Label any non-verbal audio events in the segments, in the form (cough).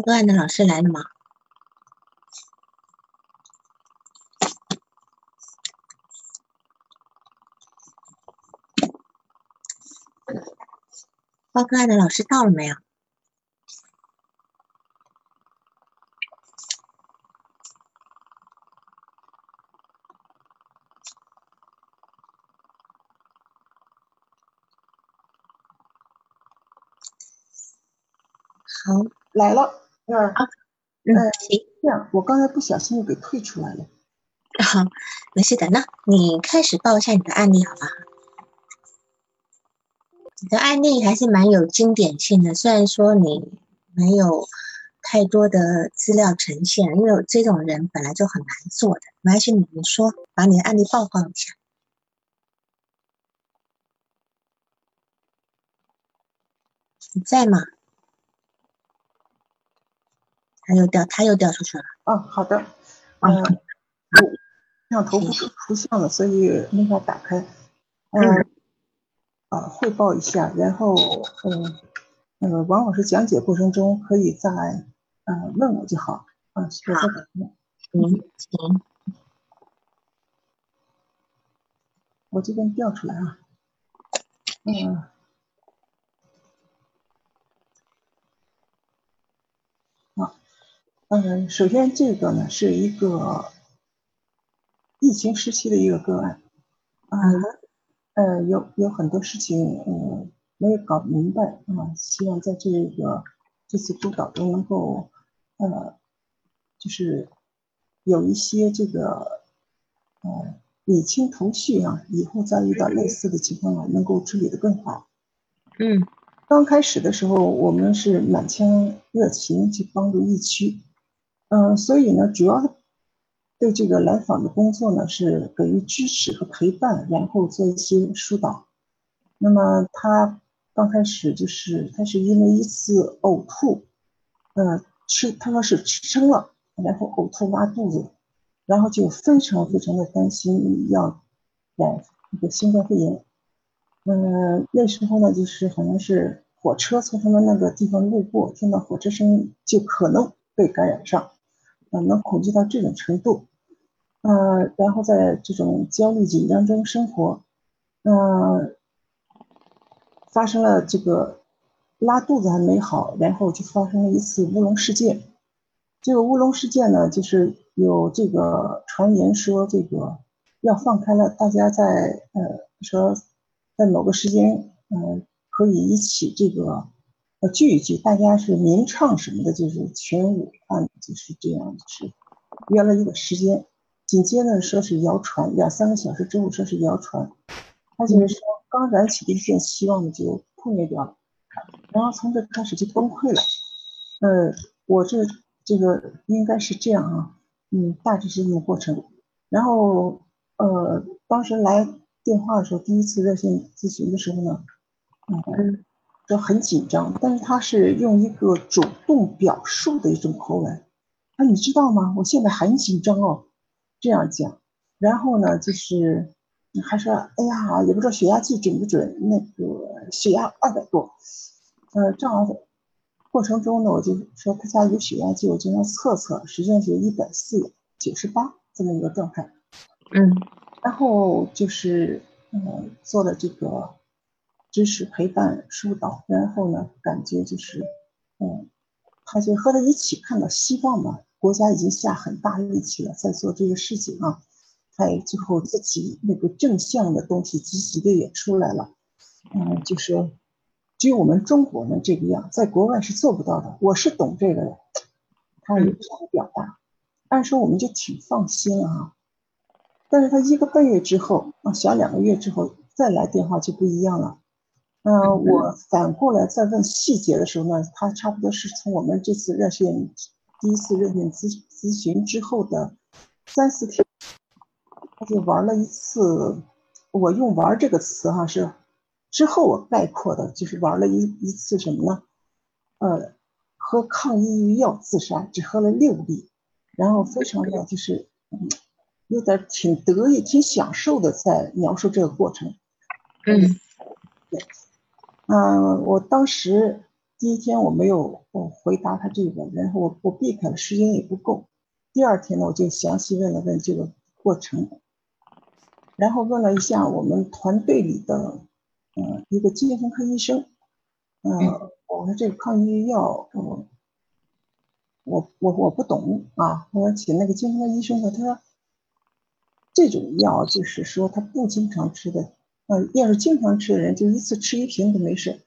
报个案的老师来了吗？报个案的老师到了没有？好，来了，嗯，嗯，行，这样，我刚才不小心又给退出来了。(laughs) 好，没事的。那你开始报一下你的案例好吧？你的案例还是蛮有经典性的，虽然说你没有太多的资料呈现，因为这种人本来就很难做的。没关系，你你说，把你的案例报告一下。你在吗？他又掉，他又掉出去了。哦，好的。嗯，摄像头不出现了，所以没法打开。嗯。啊，汇报一下，然后，嗯，那个王老师讲解过程中可以再，呃，问我就好。啊，我再等。行行。我这边调出来啊。嗯。嗯，首先这个呢是一个疫情时期的一个个案。啊。呃，有有很多事情，嗯，没有搞明白啊，希望在这个这次督导中能够，呃，就是有一些这个，呃，理清头绪啊，以后再遇到类似的情况啊，能够处理的更好。嗯，刚开始的时候，我们是满腔热情去帮助疫区，嗯，所以呢，主要。对这个来访的工作呢，是给予支持和陪伴，然后做一些疏导。那么他刚开始就是他是因为一次呕吐，呃，吃他说是吃撑了，然后呕吐拉肚子，然后就非常非常的担心要染那个新冠肺炎。嗯，那时候呢，就是好像是火车从他们那个地方路过，听到火车声音就可能被感染上，呃，能恐惧到这种程度。呃，然后在这种焦虑紧张中生活，嗯，发生了这个拉肚子还没好，然后就发生了一次乌龙事件。这个乌龙事件呢，就是有这个传言说这个要放开了，大家在呃说在某个时间，嗯，可以一起这个呃聚一聚，大家是鸣唱什么的，就是全武汉就是这样，是约了一个时间。紧接着说是谣传，两三个小时之后说是谣传，他就是说刚燃起的一线希望就破灭掉了，然后从这开始就崩溃了。呃，我这这个应该是这样啊，嗯，大致是这个过程。然后呃，当时来电话的时候，第一次热线咨询的时候呢，嗯，说很紧张，但是他是用一个主动表述的一种口吻，啊，你知道吗？我现在很紧张哦。这样讲，然后呢，就是还说，哎呀，也不知道血压计准不准，那个血压二百多，呃，正好过程中呢，我就说他家有血压计，我就要测测，实际上是一百四九十八这么一个状态，嗯，然后就是呃做了这个知识陪伴疏导，然后呢，感觉就是，嗯，他就和他一起看到希望嘛。国家已经下很大力气了，在做这个事情啊，还最后自己那个正向的东西积极的也出来了，嗯，就说只有我们中国能这个样，在国外是做不到的。我是懂这个的，他有这样的表达，按说我们就挺放心啊。但是他一个半月之后啊，小两个月之后再来电话就不一样了。嗯，(laughs) 我反过来再问细节的时候呢，他差不多是从我们这次热线。第一次热线咨咨询之后的三四天，他就玩了一次。我用“玩”这个词哈，是之后我概括的，就是玩了一一次什么呢？呃，喝抗抑郁药自杀，只喝了六粒，然后非常的 (laughs) 就是有点挺得意、挺享受的在描述这个过程。嗯，对，嗯，我当时第一天我没有我回答他这个，然后我我避开了，时间也不够。第二天呢，我就详细问了问这个过程，然后问了一下我们团队里的，嗯，一个精神科医生，嗯，我说这个抗抑郁药，我我我我不懂啊，我请那个精神科医生说，他说这种药就是说他不经常吃的，呃，要是经常吃的人，就一次吃一瓶都没事，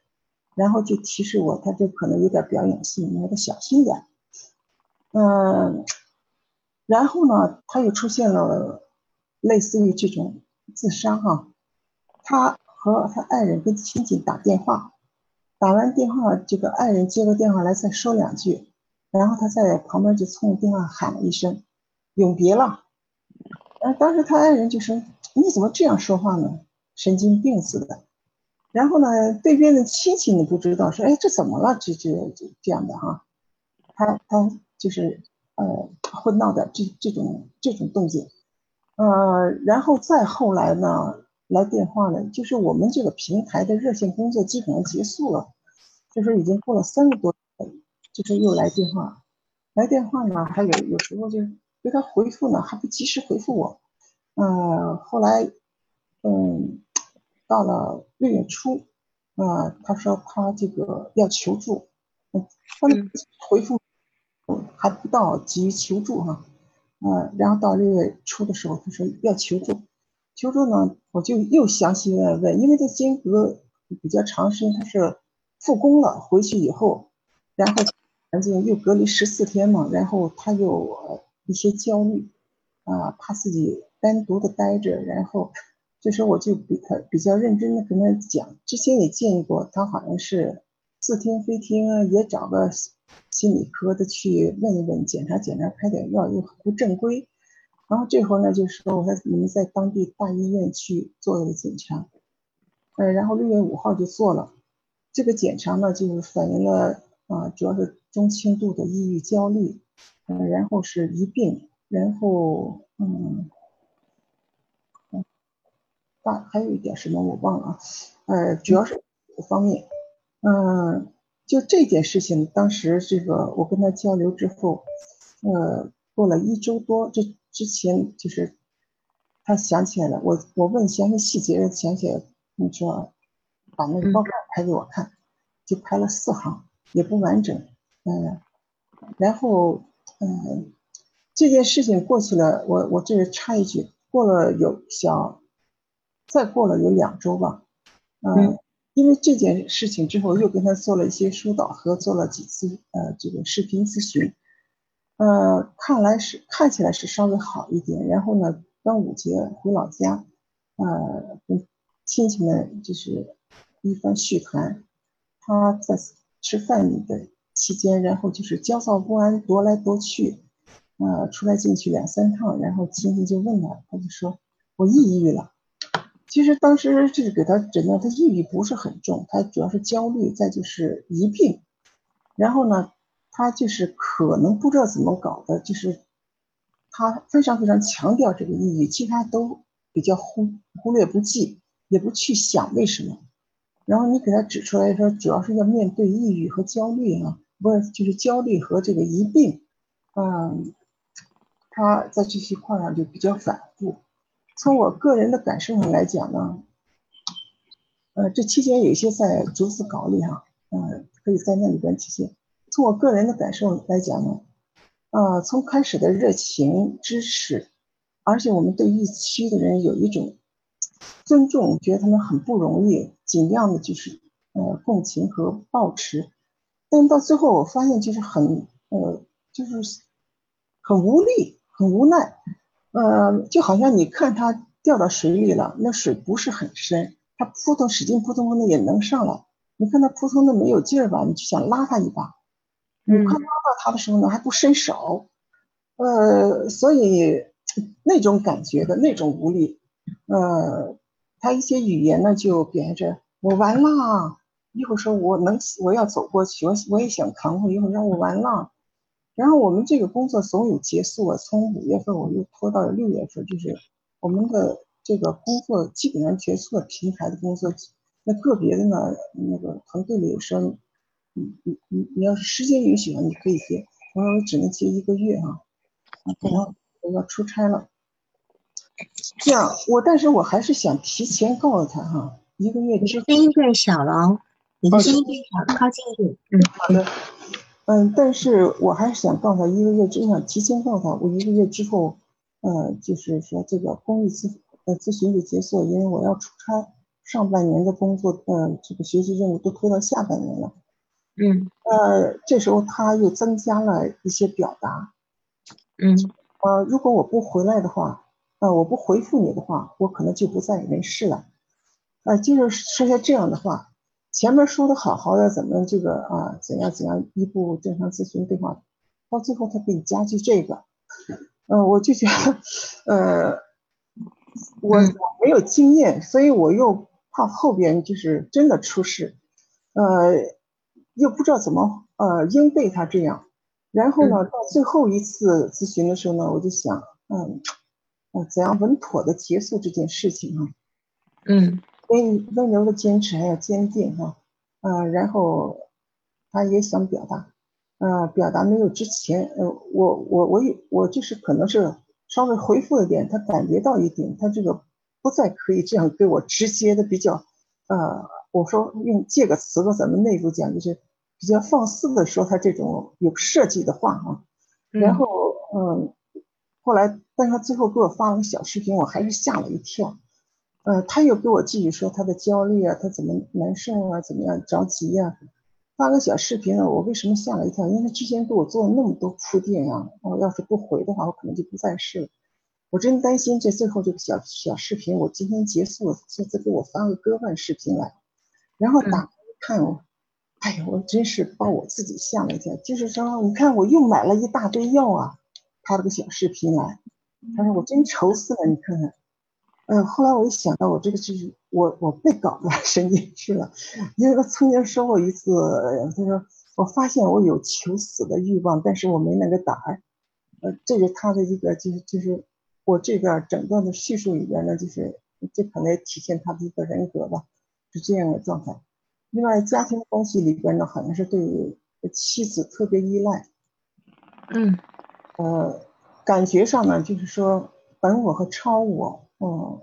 然后就提示我，他就可能有点表演性，你得小心点，嗯。然后呢，他又出现了类似于这种自杀哈，他和他爱人跟亲戚打电话，打完电话，这个爱人接个电话来再说两句，然后他在旁边就冲电话喊了一声“永别了”，嗯，当时他爱人就说：“你怎么这样说话呢？神经病似的。”然后呢，对面的亲戚你不知道说：“哎，这怎么了？这这这这样的哈？”他他就是。呃，会闹的这这种这种动静，呃，然后再后来呢，来电话呢，就是我们这个平台的热线工作基本上结束了，就是已经过了三个多，就是又来电话，来电话呢，还有有时候就给他回复呢，还不及时回复我，呃，后来，嗯，到了六月初，啊，他说他这个要求助，嗯，他回复。还不到急于求助哈，嗯，然后到六月初的时候，他说要求助，求助呢，我就又详细问问，因为这间隔比较长时间，他是复工了，回去以后，然后环境又隔离十四天嘛，然后他又一些焦虑，啊，怕自己单独的待着，然后这时候我就比他比较认真的跟他讲，之前也建议过，他好像是似听非听啊，也找个。心理科的去问一问，检查检查，开点药又不正规，然后这会呢就说我说你们在当地大医院去做了个检查，呃，然后六月五号就做了，这个检查呢就是反映了啊，主要是中轻度的抑郁焦虑，嗯，然后是疑病，然后嗯，大还有一点什么我忘了啊，呃，主要是方面，嗯。就这件事情，当时这个我跟他交流之后，呃，过了一周多，这之前就是他想起来了，我我问详细细节，想起来，你说把那个报告拍给我看，就拍了四行，也不完整，嗯，然后嗯，这件事情过去了，我我这插一句，过了有小，再过了有两周吧，嗯。因为这件事情之后，又跟他做了一些疏导和做了几次呃这个视频咨询，呃，看来是看起来是稍微好一点。然后呢，端午节回老家，呃，跟亲戚们就是一番叙谈。他在吃饭的期间，然后就是焦躁不安，踱来踱去，呃，出来进去两三趟。然后亲戚就问他，他就说：“我抑郁了。”其实当时就是给他诊断，他抑郁不是很重，他主要是焦虑，再就是疑病。然后呢，他就是可能不知道怎么搞的，就是他非常非常强调这个抑郁，其他都比较忽忽略不计，也不去想为什么。然后你给他指出来说，主要是要面对抑郁和焦虑啊，不是就是焦虑和这个疑病，嗯，他在这些块上就比较反复。从我个人的感受上来讲呢，呃，这期间有一些在逐字稿里哈，嗯，可以在那里边体现。从我个人的感受来讲呢，呃，从开始的热情支持，而且我们对疫区的人有一种尊重，觉得他们很不容易，尽量的就是呃共情和抱持。但到最后我发现就是很呃就是很无力，很无奈。呃，就好像你看它掉到水里了，那水不是很深，它扑通使劲扑通的也能上来。你看它扑通的没有劲儿吧，你就想拉它一把，你快拉到它的时候呢，还不伸手，呃，所以那种感觉的那种无力，呃，他一些语言呢就表现着我完了，一会儿说我能我要走过去，我我也想扛过，一会儿让我完了。然后我们这个工作总有结束啊，从五月份我又拖到了六月份，就是我们的这个工作基本上结束了，平台的工作。那个别的呢，那个团队里有说，你你你你要是时间允许啊，你可以接。我说我只能接一个月哈，啊，等到我要出差了。这样我，但是我还是想提前告诉他哈，一个月之。声音变小了哦，你的声音变小，靠近一点。嗯，好的。嗯，但是我还是想告诉他，一个月之想提前告诉他，我一个月之后，呃，就是说这个公益咨呃咨询就结束，因为我要出差，上半年的工作，呃，这个学习任务都推到下半年了。嗯。呃，这时候他又增加了一些表达。嗯。呃，如果我不回来的话，呃，我不回复你的话，我可能就不在没事了。呃，就是说些这样的话。前面说的好好的，怎么这个啊？怎样怎样？一步正常咨询对话，到最后他给你加句这个，嗯，我就觉得，呃，我我没有经验，所以我又怕后边就是真的出事，呃，又不知道怎么呃应对他这样。然后呢，到最后一次咨询的时候呢，我就想，嗯，呃，怎样稳妥的结束这件事情啊？嗯。温温柔的坚持还要坚定哈，呃，然后他也想表达，呃，表达没有之前，呃，我我我也我就是可能是稍微回复了点，他感觉到一点，他这个不再可以这样跟我直接的比较，呃，我说用借个词吧，咱们内部讲就是比较放肆的说他这种有设计的话啊，然后嗯，后来但他最后给我发了个小视频，我还是吓了一跳。呃，他又给我继续说他的焦虑啊，他怎么难受啊，怎么样着急呀？发个小视频啊，我为什么吓了一跳？因为他之前给我做了那么多铺垫呀，我要是不回的话，我可能就不在世了。我真担心这最后这个小小视频，我今天结束了，现在给我发个割腕视频来，然后打看，我，哎呀，我真是把我自己吓了一跳。就是说，你看我又买了一大堆药啊，拍了个小视频来，他说我真愁死了，你看看。嗯，后来我一想到，我这个就是我我被搞的 (laughs) 神经去了，因为他曾经说过一次，他说我发现我有求死的欲望，但是我没那个胆儿，呃，这是他的一个就是就是我这边整个的叙述里边呢，就是这可能也体现他的一个人格吧，是这样的状态。另外，家庭关系里边呢，好像是对妻子特别依赖，嗯，呃，感觉上呢，就是说本我和超我。嗯，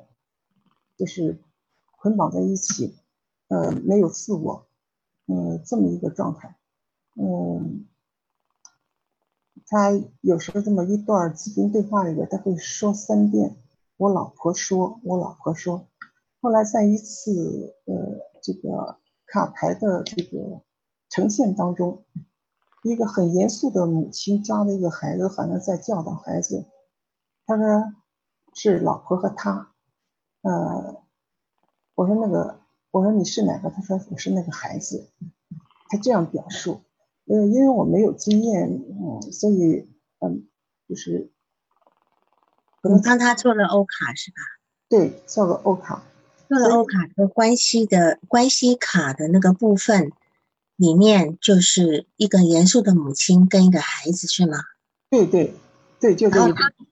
就是捆绑在一起，呃，没有自我，嗯，这么一个状态，嗯，他有时候这么一段咨询对话里边，他会说三遍“我老婆说”，我老婆说。后来在一次呃这个卡牌的这个呈现当中，一个很严肃的母亲抓着一个孩子，好像在教导孩子，他说。是老婆和他，呃，我说那个，我说你是哪个？他说我是那个孩子，他这样表述，呃，因为我没有经验，嗯，所以，嗯，就是，你帮他做了欧卡是吧？对，做了欧卡，做了欧卡的关系的关系卡的那个部分里面，就是一个严肃的母亲跟一个孩子是吗？对对。对，就这个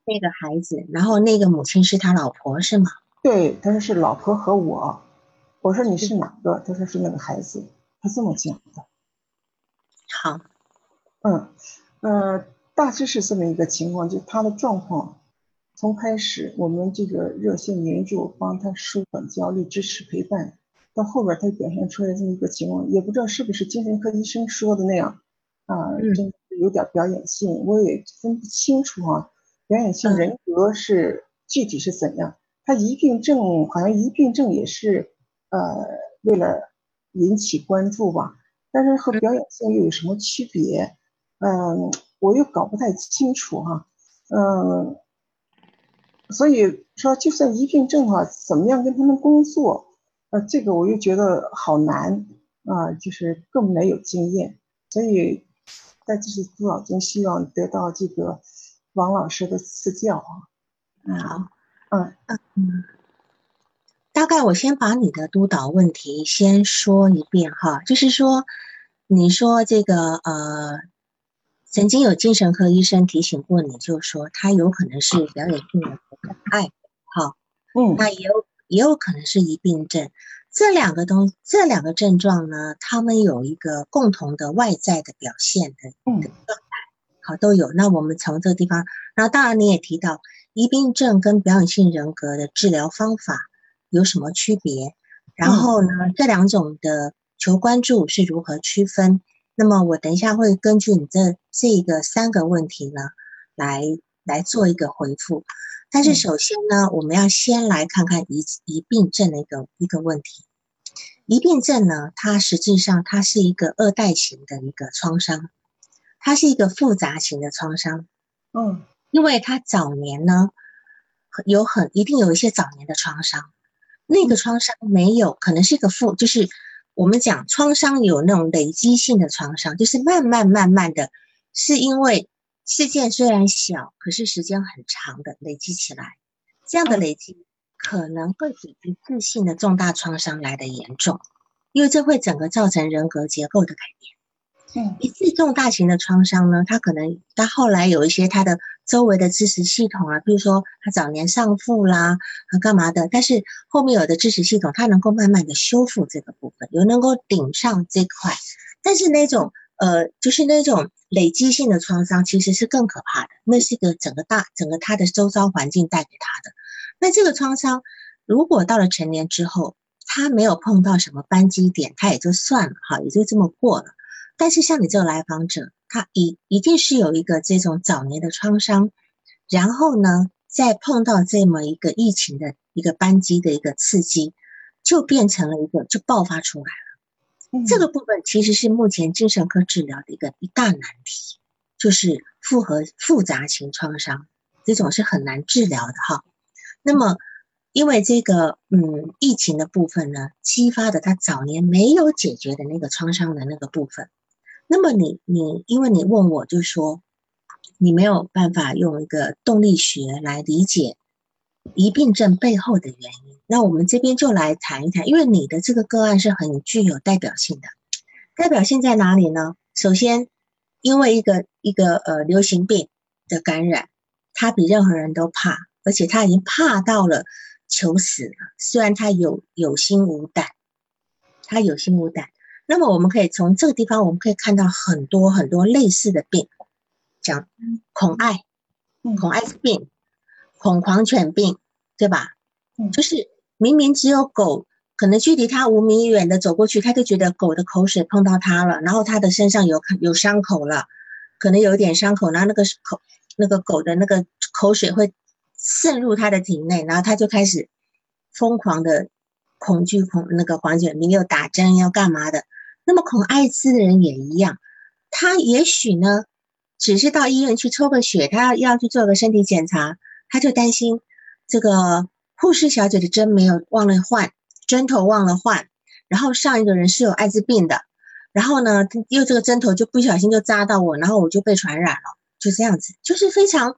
那个孩子，然后那个母亲是他老婆是吗？对，他说是老婆和我。我说你是哪个？他说是那个孩子，他这么讲的。好，嗯，呃，大致是这么一个情况，就他的状况，从开始我们这个热心援助帮他舒缓焦虑、支持陪伴，到后边他表现出来这么一个情况，也不知道是不是精神科医生说的那样啊？真。有点表演性，我也分不清楚啊。表演性人格是具体是怎样？他疑病症好像疑病症也是呃为了引起关注吧，但是和表演性又有什么区别？嗯，我又搞不太清楚哈。嗯，所以说就算疑病症哈，怎么样跟他们工作？呃，这个我又觉得好难啊，就是更没有经验，所以。在这些督导中希望得到这个王老师的赐教啊。好，嗯。嗯，大概我先把你的督导问题先说一遍哈，就是说，你说这个呃，曾经有精神科医生提醒过你，就说他有可能是表演性的爱好，嗯，那也有也有可能是疑病症，这两个东这两个症状呢，他们有一个共同的外在的表现的状态，好都有。那我们从这个地方，那当然你也提到疑病症跟表演性人格的治疗方法有什么区别？然后呢，这两种的求关注是如何区分？那么我等一下会根据你这这个三个问题呢，来来做一个回复。但是首先呢，我们要先来看看疑疑病症的一个一个问题。疑病症呢，它实际上它是一个二代型的一个创伤，它是一个复杂型的创伤。嗯，因为它早年呢有很一定有一些早年的创伤，那个创伤没有可能是一个复就是。我们讲创伤有那种累积性的创伤，就是慢慢慢慢的，是因为事件虽然小，可是时间很长的累积起来，这样的累积可能会比一次性的重大创伤来的严重，因为这会整个造成人格结构的改变。嗯，一次重大型的创伤呢，它可能它后来有一些它的周围的支持系统啊，比如说他早年丧父啦，啊干嘛的，但是后面有的支持系统，它能够慢慢的修复这个部分，有能够顶上这块，但是那种呃，就是那种累积性的创伤其实是更可怕的，那是一个整个大整个他的周遭环境带给他的。那这个创伤如果到了成年之后，他没有碰到什么扳机点，他也就算了哈，也就这么过了。但是像你这个来访者，他一一定是有一个这种早年的创伤，然后呢，再碰到这么一个疫情的一个扳机的一个刺激，就变成了一个就爆发出来了。这个部分其实是目前精神科治疗的一个一大难题，就是复合复杂型创伤这种是很难治疗的哈。那么因为这个嗯疫情的部分呢，激发的他早年没有解决的那个创伤的那个部分。那么你你，因为你问我，就说你没有办法用一个动力学来理解疑病症背后的原因。那我们这边就来谈一谈，因为你的这个个案是很具有代表性的。代表性在哪里呢？首先，因为一个一个呃流行病的感染，他比任何人都怕，而且他已经怕到了求死了。虽然他有有心无胆，他有心无胆。那么我们可以从这个地方，我们可以看到很多很多类似的病，讲恐艾、恐艾滋病、恐狂犬病，对吧？嗯，就是明明只有狗，可能距离它五米远的走过去，它就觉得狗的口水碰到它了，然后它的身上有有伤口了，可能有一点伤口，然后那个口那个狗的那个口水会渗入他的体内，然后他就开始疯狂的恐惧恐那个狂犬病，又打针要干嘛的。那么恐艾滋的人也一样，他也许呢，只是到医院去抽个血，他要要去做个身体检查，他就担心这个护士小姐的针没有忘了换，针头忘了换，然后上一个人是有艾滋病的，然后呢，又这个针头就不小心就扎到我，然后我就被传染了，就这样子，就是非常，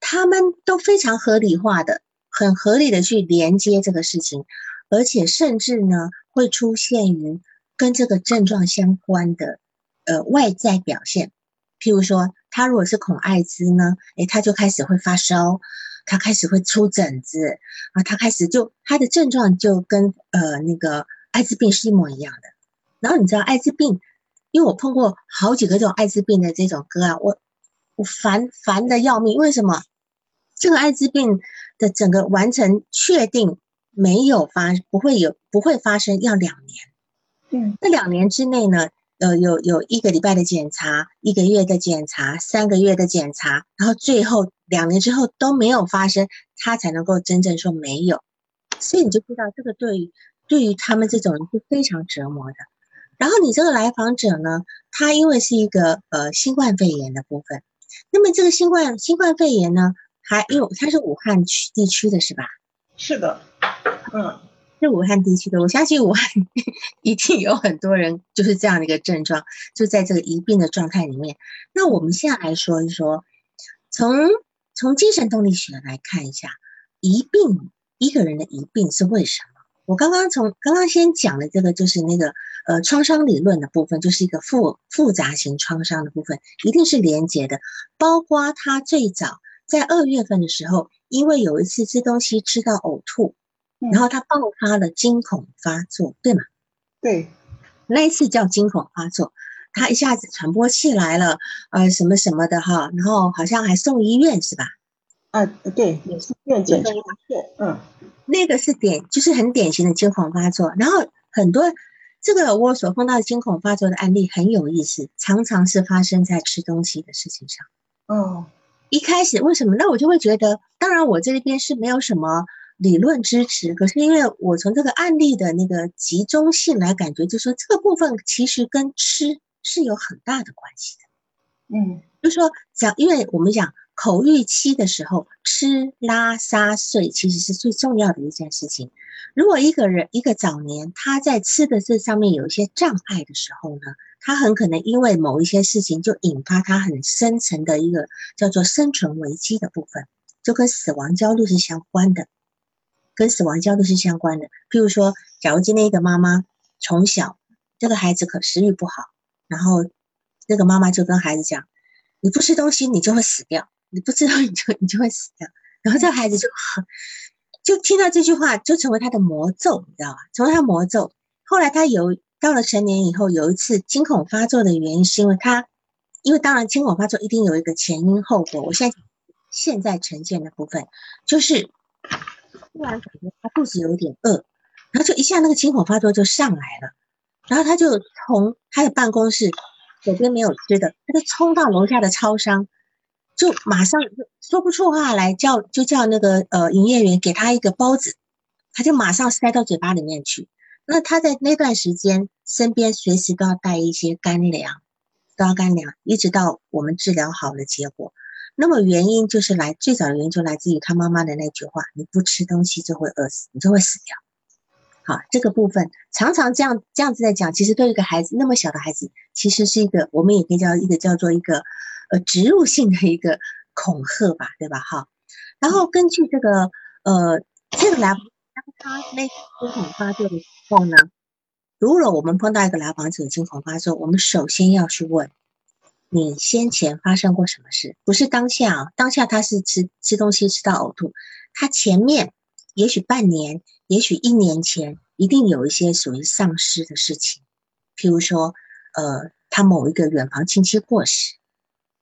他们都非常合理化的，很合理的去连接这个事情，而且甚至呢会出现于。跟这个症状相关的，呃，外在表现，譬如说，他如果是恐艾滋呢，诶，他就开始会发烧，他开始会出疹子，啊，他开始就他的症状就跟呃那个艾滋病是一模一样的。然后你知道艾滋病，因为我碰过好几个这种艾滋病的这种个案，我我烦烦的要命。为什么？这个艾滋病的整个完成确定没有发，不会有不会发生，要两年。嗯，这两年之内呢，呃，有有一个礼拜的检查，一个月的检查，三个月的检查，然后最后两年之后都没有发生，他才能够真正说没有。所以你就知道，这个对于对于他们这种人是非常折磨的。然后你这个来访者呢，他因为是一个呃新冠肺炎的部分，那么这个新冠新冠肺炎呢，还因为他是武汉区地区的是吧？是的，嗯。是武汉地区的，我相信武汉一定有很多人就是这样的一个症状，就在这个疑病的状态里面。那我们现在来说一说，从从精神动力学来看一下，疑病一个人的疑病是为什么？我刚刚从刚刚先讲的这个就是那个呃创伤理论的部分，就是一个复复杂型创伤的部分，一定是连结的。包括他最早在二月份的时候，因为有一次吃东西吃到呕吐。然后他爆发了惊恐发作，对吗？对，那一次叫惊恐发作，他一下子喘不过气来了，呃，什么什么的哈，然后好像还送医院是吧？啊，对，也是院检查嗯，那个是典，就是很典型的惊恐发作。然后很多这个我所碰到的惊恐发作的案例很有意思，常常是发生在吃东西的事情上。哦，一开始为什么？那我就会觉得，当然我这边是没有什么。理论支持，可是因为我从这个案例的那个集中性来感觉，就说这个部分其实跟吃是有很大的关系的。嗯，就说讲，因为我们讲口欲期的时候，吃拉撒睡其实是最重要的一件事情。如果一个人一个早年他在吃的这上面有一些障碍的时候呢，他很可能因为某一些事情就引发他很深层的一个叫做生存危机的部分，就跟死亡焦虑是相关的。跟死亡焦虑是相关的。譬如说，假如今天一个妈妈从小这个孩子可食欲不好，然后那个妈妈就跟孩子讲：“你不吃东西，你就会死掉；你不吃东西，你就你就会死掉。”然后这个孩子就很就听到这句话，就成为他的魔咒，你知道吧？成为他魔咒。后来他有到了成年以后，有一次惊恐发作的原因，是因为他因为当然惊恐发作一定有一个前因后果。我现在现在呈现的部分就是。突然感觉他肚子有点饿，然后就一下那个惊恐发作就上来了，然后他就从他的办公室左边没有吃的，他就冲到楼下的超商，就马上说不出话来，叫就叫那个呃营业员给他一个包子，他就马上塞到嘴巴里面去。那他在那段时间身边随时都要带一些干粮，都要干粮，一直到我们治疗好了结果。那么原因就是来最早的原因就来自于他妈妈的那句话：“你不吃东西就会饿死，你就会死掉。”好，这个部分常常这样这样子在讲，其实对一个孩子那么小的孩子，其实是一个我们也可以叫一个叫做一个呃植入性的一个恐吓吧，对吧？哈，然后根据这个呃这个来当他那惊恐发作的时候呢，如果我们碰到一个来访者惊恐发作，我们首先要去问。你先前发生过什么事？不是当下啊，当下他是吃吃东西吃到呕吐，他前面也许半年，也许一年前，一定有一些属于丧失的事情，譬如说，呃，他某一个远房亲戚过世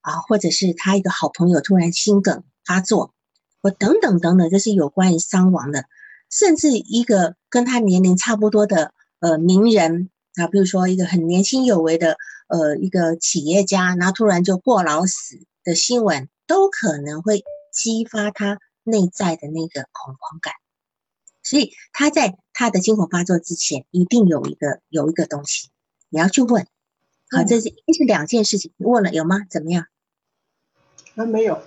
啊，或者是他一个好朋友突然心梗发作，或等等等等，这是有关于伤亡的，甚至一个跟他年龄差不多的呃名人啊，比如说一个很年轻有为的。呃，一个企业家，然后突然就过劳死的新闻，都可能会激发他内在的那个恐慌感。所以他在他的惊恐发作之前，一定有一个有一个东西，你要去问。好，这是这是两件事情，问了有吗？怎么样？啊，没有。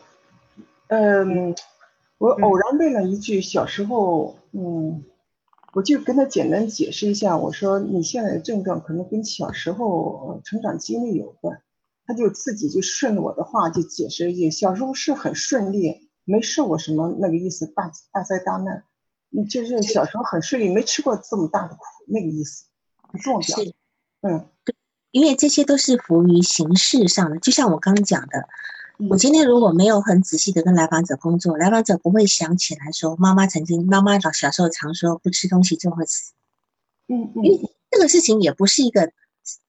嗯，我偶然问了一句，小时候，嗯。我就跟他简单解释一下，我说你现在的症状可能跟小时候成长经历有关，他就自己就顺着我的话就解释一句，小时候是很顺利，没受过什么那个意思大大灾大难，你就是小时候很顺利，没吃过这么大的苦那个意思，这么表，嗯，对，因为这些都是浮于形式上的，就像我刚刚讲的。我今天如果没有很仔细的跟来访者工作，来访者不会想起来说妈妈曾经，妈妈小小时候常说不吃东西就会死。嗯嗯，因为这个事情也不是一个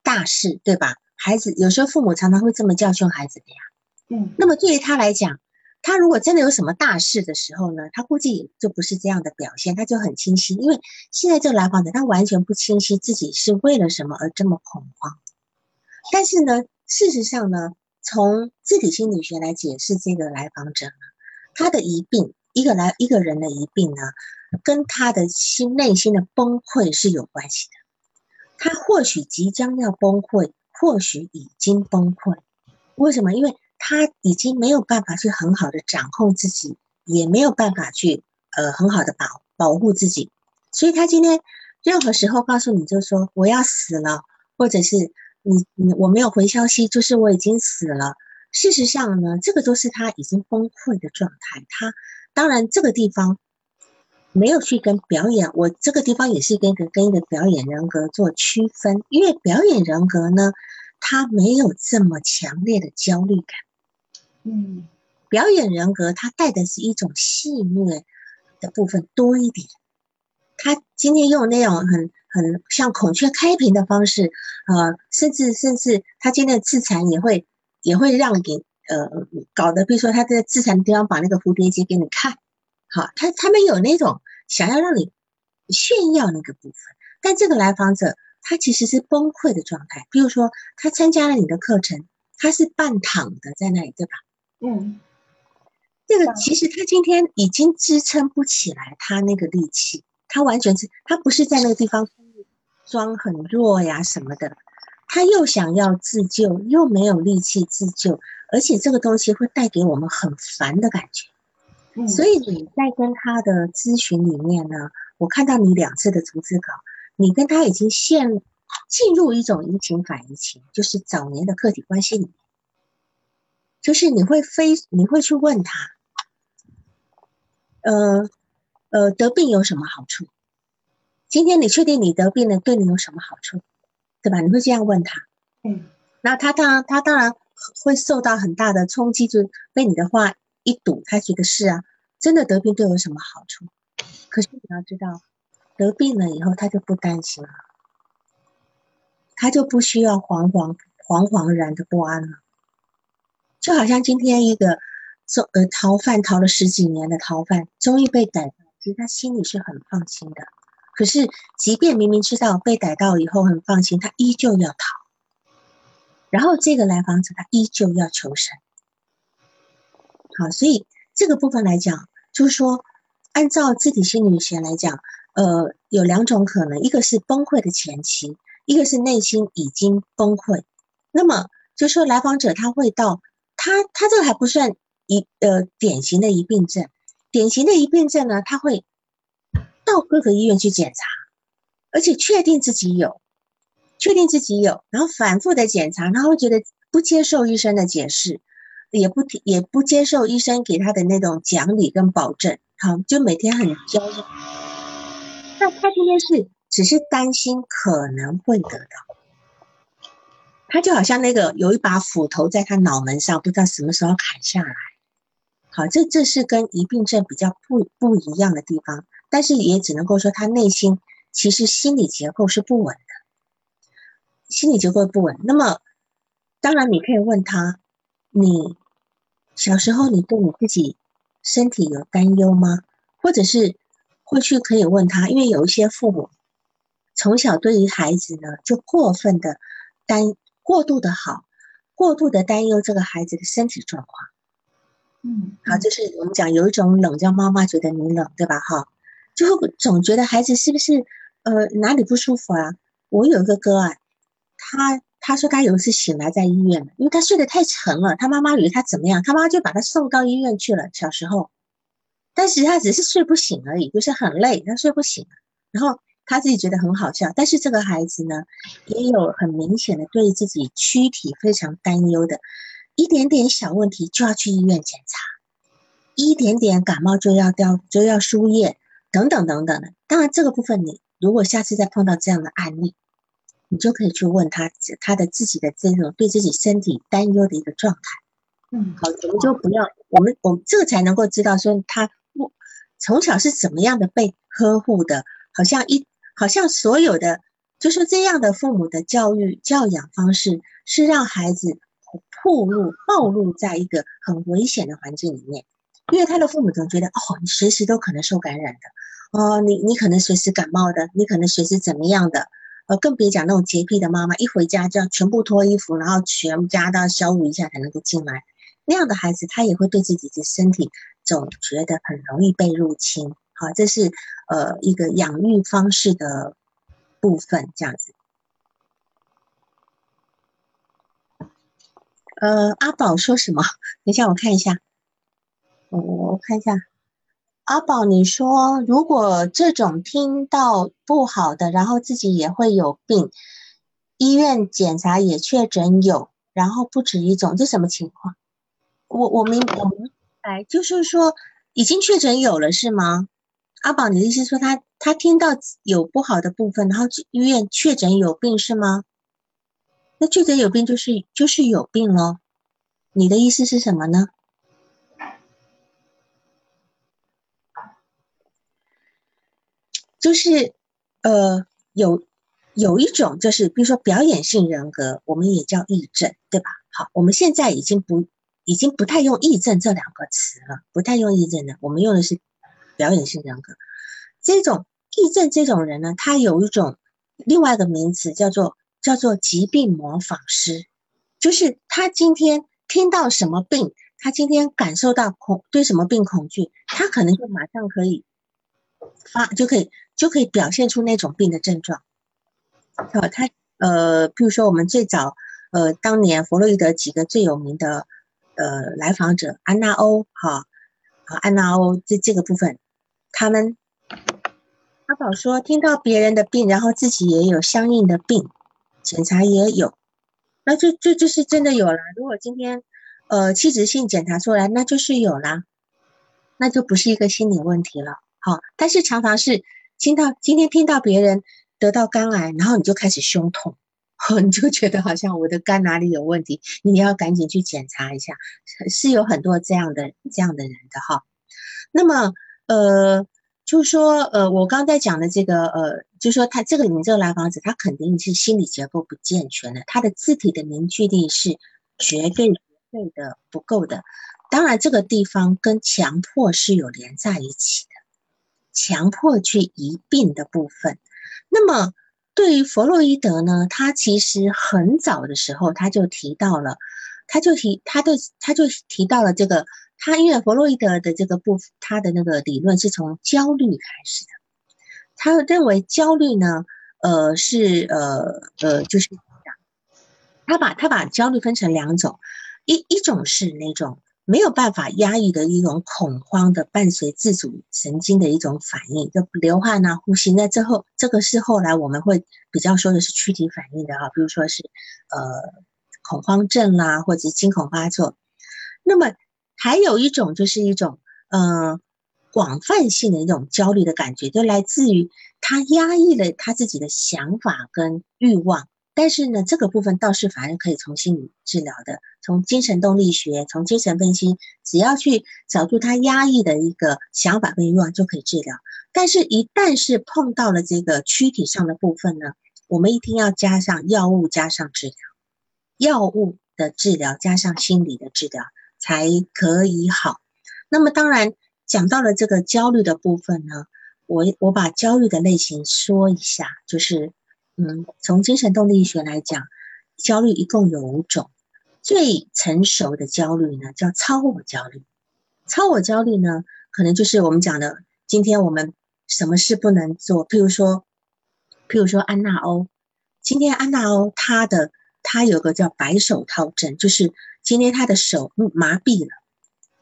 大事，对吧？孩子有时候父母常常会这么教训孩子的呀。嗯，那么对于他来讲，他如果真的有什么大事的时候呢，他估计就不是这样的表现，他就很清晰。因为现在这个来访者他完全不清晰自己是为了什么而这么恐慌，但是呢，事实上呢。从自体心理学来解释这个来访者呢，他的疑病，一个来一个人的疑病呢，跟他的心内心的崩溃是有关系的。他或许即将要崩溃，或许已经崩溃。为什么？因为他已经没有办法去很好的掌控自己，也没有办法去呃很好的保保护自己。所以他今天任何时候告诉你就说我要死了，或者是。你你我没有回消息，就是我已经死了。事实上呢，这个都是他已经崩溃的状态。他当然这个地方没有去跟表演，我这个地方也是跟跟跟一个表演人格做区分，因为表演人格呢，他没有这么强烈的焦虑感。嗯，表演人格他带的是一种戏谑的部分多一点。他今天用那种很很像孔雀开屏的方式，呃，甚至甚至他今天的自残也会也会让你呃搞得，比如说他在自残的地方把那个蝴蝶结给你看，好，他他们有那种想要让你炫耀那个部分，但这个来访者他其实是崩溃的状态，比如说他参加了你的课程，他是半躺的在那里，对吧？嗯。这个其实他今天已经支撑不起来，他那个力气，他完全是，他不是在那个地方装很弱呀什么的，他又想要自救，又没有力气自救，而且这个东西会带给我们很烦的感觉。所以你在跟他的咨询里面呢，我看到你两次的逐字稿，你跟他已经陷进入一种移情反移情，就是早年的客体关系里面，就是你会非你会去问他。呃，呃，得病有什么好处？今天你确定你得病了，对你有什么好处？对吧？你会这样问他。嗯，那他当然，他当然会受到很大的冲击，就被你的话一堵，他觉得是啊，真的得病对我有什么好处？可是你要知道，得病了以后，他就不担心了，他就不需要惶惶惶惶然的不安了，就好像今天一个。做呃逃犯逃了十几年的逃犯，终于被逮到，其实他心里是很放心的。可是，即便明明知道被逮到以后很放心，他依旧要逃。然后，这个来访者他依旧要求生。好，所以这个部分来讲，就是说，按照自体心理学来讲，呃，有两种可能：一个是崩溃的前期，一个是内心已经崩溃。那么，就说来访者他会到他他这个还不算。一呃，典型的疑病症，典型的疑病症呢，他会到各个医院去检查，而且确定自己有，确定自己有，然后反复的检查，然后觉得不接受医生的解释，也不也不接受医生给他的那种讲理跟保证，好，就每天很焦虑。那他今天是只是担心可能会得到。他就好像那个有一把斧头在他脑门上，不知道什么时候砍下来。好，这这是跟疑病症比较不不一样的地方，但是也只能够说他内心其实心理结构是不稳的，心理结构不稳。那么，当然你可以问他，你小时候你对你自己身体有担忧吗？或者是会去可以问他，因为有一些父母从小对于孩子呢就过分的担过度的好，过度的担忧这个孩子的身体状况。嗯，好，就是我们讲有一种冷叫妈妈觉得你冷，对吧？哈，就会总觉得孩子是不是呃哪里不舒服啊？我有一个哥啊，他他说他有一次醒来在医院，因为他睡得太沉了，他妈妈以为他怎么样，他妈妈就把他送到医院去了。小时候，但是他只是睡不醒而已，就是很累，他睡不醒。然后他自己觉得很好笑，但是这个孩子呢，也有很明显的对自己躯体非常担忧的。一点点小问题就要去医院检查，一点点感冒就要掉就要输液，等等等等的。当然，这个部分你如果下次再碰到这样的案例，你就可以去问他他的自己的这种对自己身体担忧的一个状态。嗯，好，我们就不要我们我们这个才能够知道说他不从小是怎么样的被呵护的，好像一好像所有的就是这样的父母的教育教养方式是让孩子。暴露暴露在一个很危险的环境里面，因为他的父母总觉得哦，你随时都可能受感染的，哦，你你可能随时感冒的，你可能随时怎么样的，呃，更别讲那种洁癖的妈妈，一回家就要全部脱衣服，然后全家都要消毒一下才能够进来，那样的孩子他也会对自己的身体总觉得很容易被入侵。好，这是呃一个养育方式的部分，这样子。呃，阿宝说什么？等一下，我看一下。我我看一下，阿宝，你说如果这种听到不好的，然后自己也会有病，医院检查也确诊有，然后不止一种，这什么情况？我我明我明白，就是说已经确诊有了是吗？阿宝，你的意思说他他听到有不好的部分，然后医院确诊有病是吗？那确诊有病就是就是有病喽，你的意思是什么呢？就是呃有有一种就是比如说表演性人格，我们也叫癔症，对吧？好，我们现在已经不已经不太用癔症这两个词了，不太用癔症的，我们用的是表演性人格。这种癔症这种人呢，他有一种另外一个名词叫做叫做疾病模仿师，就是他今天听到什么病。他今天感受到恐对什么病恐惧，他可能就马上可以发就可以就可以表现出那种病的症状。好，他呃，比如说我们最早呃，当年弗洛伊德几个最有名的呃来访者安娜欧哈啊安娜欧这这个部分，他们阿宝说听到别人的病，然后自己也有相应的病，检查也有，那就就就是真的有了。如果今天。呃，器质性检查出来，那就是有啦，那就不是一个心理问题了。好，但是常常是听到今天听到别人得到肝癌，然后你就开始胸痛，(laughs) 你就觉得好像我的肝哪里有问题，你要赶紧去检查一下，是有很多这样的这样的人的哈。那么，呃，就说，呃，我刚才讲的这个，呃，就说他这个你这个来访者，他肯定是心理结构不健全的，他的字体的凝聚力是绝对。对的，不够的。当然，这个地方跟强迫是有连在一起的，强迫去移病的部分。那么，对于弗洛伊德呢，他其实很早的时候他就提到了，他就提，他的他就提到了这个，他因为弗洛伊德的这个部，他的那个理论是从焦虑开始的。他认为焦虑呢，呃，是呃呃，就是他把他把焦虑分成两种。一一种是那种没有办法压抑的一种恐慌的，伴随自主神经的一种反应，就流汗呐、呼吸。那之后，这个是后来我们会比较说的是躯体反应的啊，比如说是呃恐慌症啦，或者惊恐发作。那么还有一种就是一种嗯广泛性的一种焦虑的感觉，就来自于他压抑了他自己的想法跟欲望。但是呢，这个部分倒是反而可以从心理治疗的，从精神动力学，从精神分析，只要去找出他压抑的一个想法跟欲望就可以治疗。但是，一旦是碰到了这个躯体上的部分呢，我们一定要加上药物，加上治疗，药物的治疗加上心理的治疗才可以好。那么，当然讲到了这个焦虑的部分呢，我我把焦虑的类型说一下，就是。嗯，从精神动力学来讲，焦虑一共有五种。最成熟的焦虑呢，叫超我焦虑。超我焦虑呢，可能就是我们讲的，今天我们什么事不能做？譬如说，譬如说安娜欧，今天安娜欧她的她有个叫白手套症，就是今天她的手麻痹了，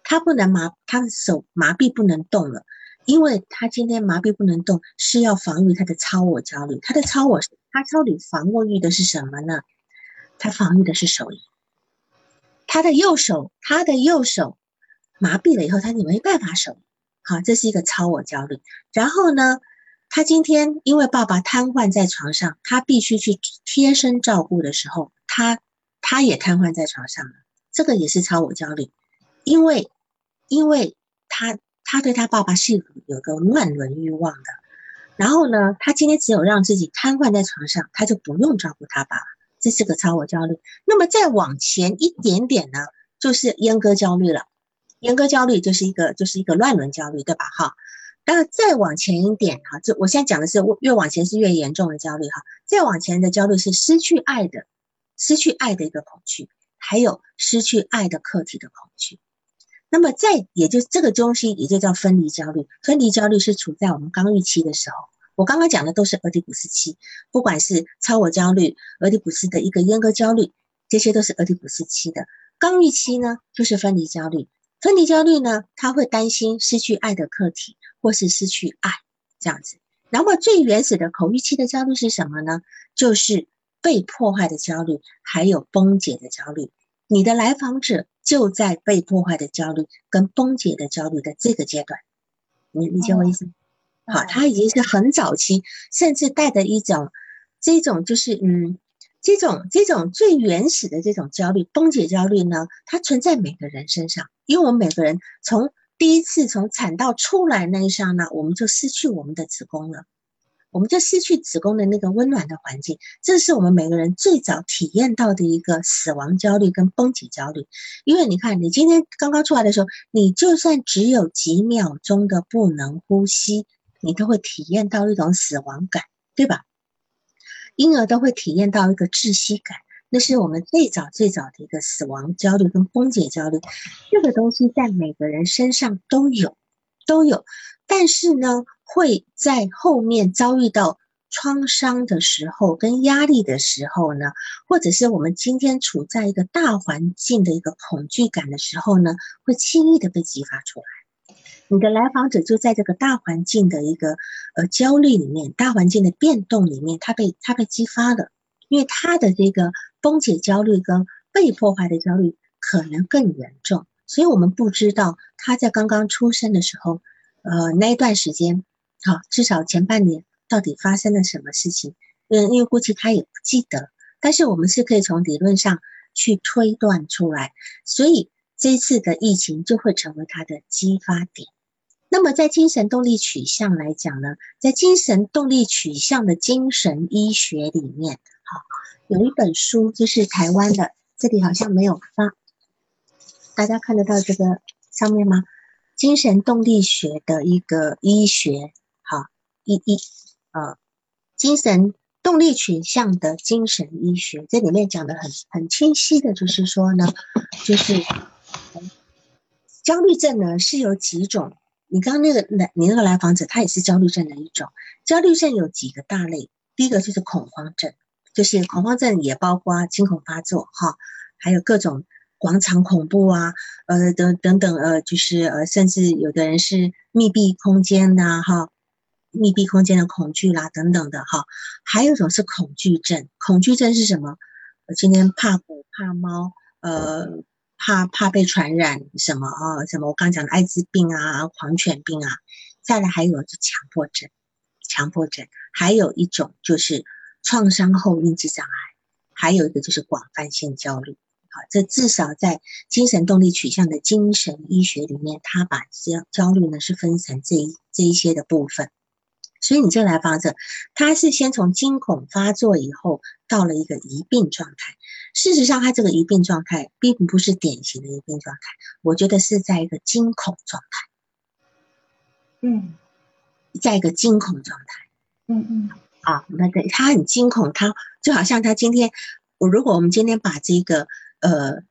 她不能麻，她的手麻痹不能动了。因为她今天麻痹不能动，是要防御她的超我焦虑。她的超我，她超你防御的是什么呢？她防御的是手。他的右手，他的右手麻痹了以后，他就没办法手。好，这是一个超我焦虑。然后呢，他今天因为爸爸瘫痪在床上，他必须去贴身照顾的时候，他他也瘫痪在床上了。这个也是超我焦虑，因为因为他。他对他爸爸是有个乱伦欲望的，然后呢，他今天只有让自己瘫痪在床上，他就不用照顾他爸爸，这是个超我焦虑。那么再往前一点点呢，就是阉割焦虑了。阉割焦虑就是一个就是一个乱伦焦虑，对吧？哈，那再往前一点哈，这我现在讲的是越往前是越严重的焦虑哈。再往前的焦虑是失去爱的，失去爱的一个恐惧，还有失去爱的客体的恐惧。那么，在也就这个中心，也就叫分离焦虑。分离焦虑是处在我们刚预期的时候。我刚刚讲的都是俄狄浦斯期，不管是超我焦虑、俄狄浦斯的一个阉割焦虑，这些都是俄狄浦斯期的。刚预期呢，就是分离焦虑。分离焦虑呢，他会担心失去爱的客体，或是失去爱这样子。那么最原始的口欲期的焦虑是什么呢？就是被破坏的焦虑，还有崩解的焦虑。你的来访者。就在被破坏的焦虑跟崩解的焦虑的这个阶段，你理解我意思吗？好，他已经是很早期，甚至带着一种这种就是嗯，这种这种最原始的这种焦虑，崩解焦虑呢，它存在每个人身上，因为我们每个人从第一次从产道出来那一刹那，我们就失去我们的子宫了，我们就失去子宫的那个温暖的环境。这是我们每个人最早体验到的一个死亡焦虑跟崩解焦虑。因为你看，你今天刚刚出来的时候，你就算只有几秒钟的不能呼吸，你都会体验到一种死亡感，对吧？婴儿都会体验到一个窒息感，那是我们最早最早的一个死亡焦虑跟崩解焦虑。这个东西在每个人身上都有，都有。但是呢，会在后面遭遇到创伤的时候，跟压力的时候呢，或者是我们今天处在一个大环境的一个恐惧感的时候呢，会轻易的被激发出来。你的来访者就在这个大环境的一个呃焦虑里面，大环境的变动里面，他被他被激发了，因为他的这个崩解焦虑跟被破坏的焦虑可能更严重，所以我们不知道他在刚刚出生的时候，呃那一段时间，好至少前半年到底发生了什么事情，嗯，因为估计他也不记得，但是我们是可以从理论上去推断出来，所以这次的疫情就会成为他的激发点。那么，在精神动力取向来讲呢，在精神动力取向的精神医学里面，好，有一本书就是台湾的，这里好像没有发，大家看得到这个上面吗？精神动力学的一个医学，好，一一呃，精神动力取向的精神医学，这里面讲的很很清晰的，就是说呢，就是焦虑症呢是有几种。你刚刚那个来，你那个来访者，他也是焦虑症的一种。焦虑症有几个大类，第一个就是恐慌症，就是恐慌症也包括惊恐发作，哈，还有各种广场恐怖啊，呃，等等等，呃，就是呃，甚至有的人是密闭空间呐，哈，密闭空间的恐惧啦，等等的，哈。还有一种是恐惧症，恐惧症是什么？今天怕狗怕猫，呃。怕怕被传染什么啊？什么我刚讲的艾滋病啊、狂犬病啊，再来还有就强迫症，强迫症，还有一种就是创伤后应激障碍，还有一个就是广泛性焦虑。好，这至少在精神动力取向的精神医学里面，他把焦焦虑呢是分成这一这一些的部分。所以你这来访者，他是先从惊恐发作以后，到了一个疑病状态。事实上，他这个疑病状态并不是典型的疑病状态，我觉得是在一个惊恐状态。嗯，在一个惊恐状态。嗯嗯。啊，那个他很惊恐，他就好像他今天，我如果我们今天把这个呃，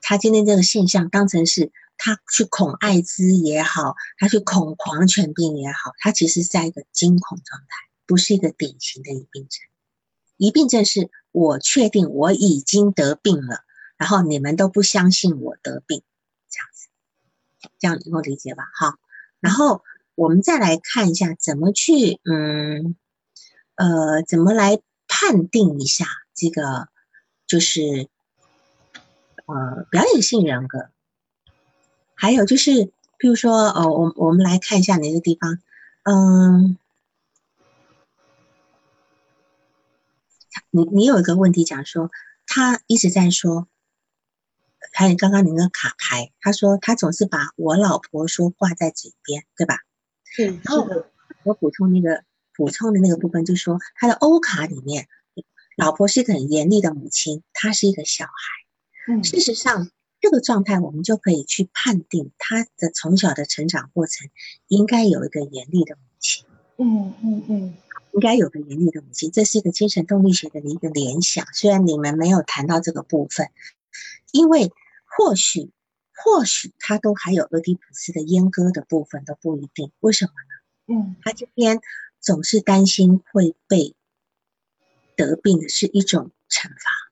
他今天这个现象当成是。他去恐艾滋也好，他去恐狂犬病也好，他其实在一个惊恐状态，不是一个典型的疑病症。疑病症是我确定我已经得病了，然后你们都不相信我得病，这样子，这样能够理解吧？好，然后我们再来看一下怎么去，嗯，呃，怎么来判定一下这个，就是呃，表演性人格。还有就是，譬如说，呃，我我们来看一下哪个地方，嗯，你你有一个问题讲说，他一直在说，还有刚刚你那个卡牌，他说他总是把我老婆说挂在嘴边，对吧？是。然后我补充那个补充的那个部分，就是说他的欧卡里面，老婆是一个很严厉的母亲，他是一个小孩。嗯。事实上。这个状态，我们就可以去判定他的从小的成长过程，应该有一个严厉的母亲。嗯嗯嗯，应该有个严厉的母亲，这是一个精神动力学的一个联想。虽然你们没有谈到这个部分，因为或许或许他都还有俄狄浦斯的阉割的部分都不一定。为什么呢？嗯，他这边总是担心会被得病的是一种惩罚。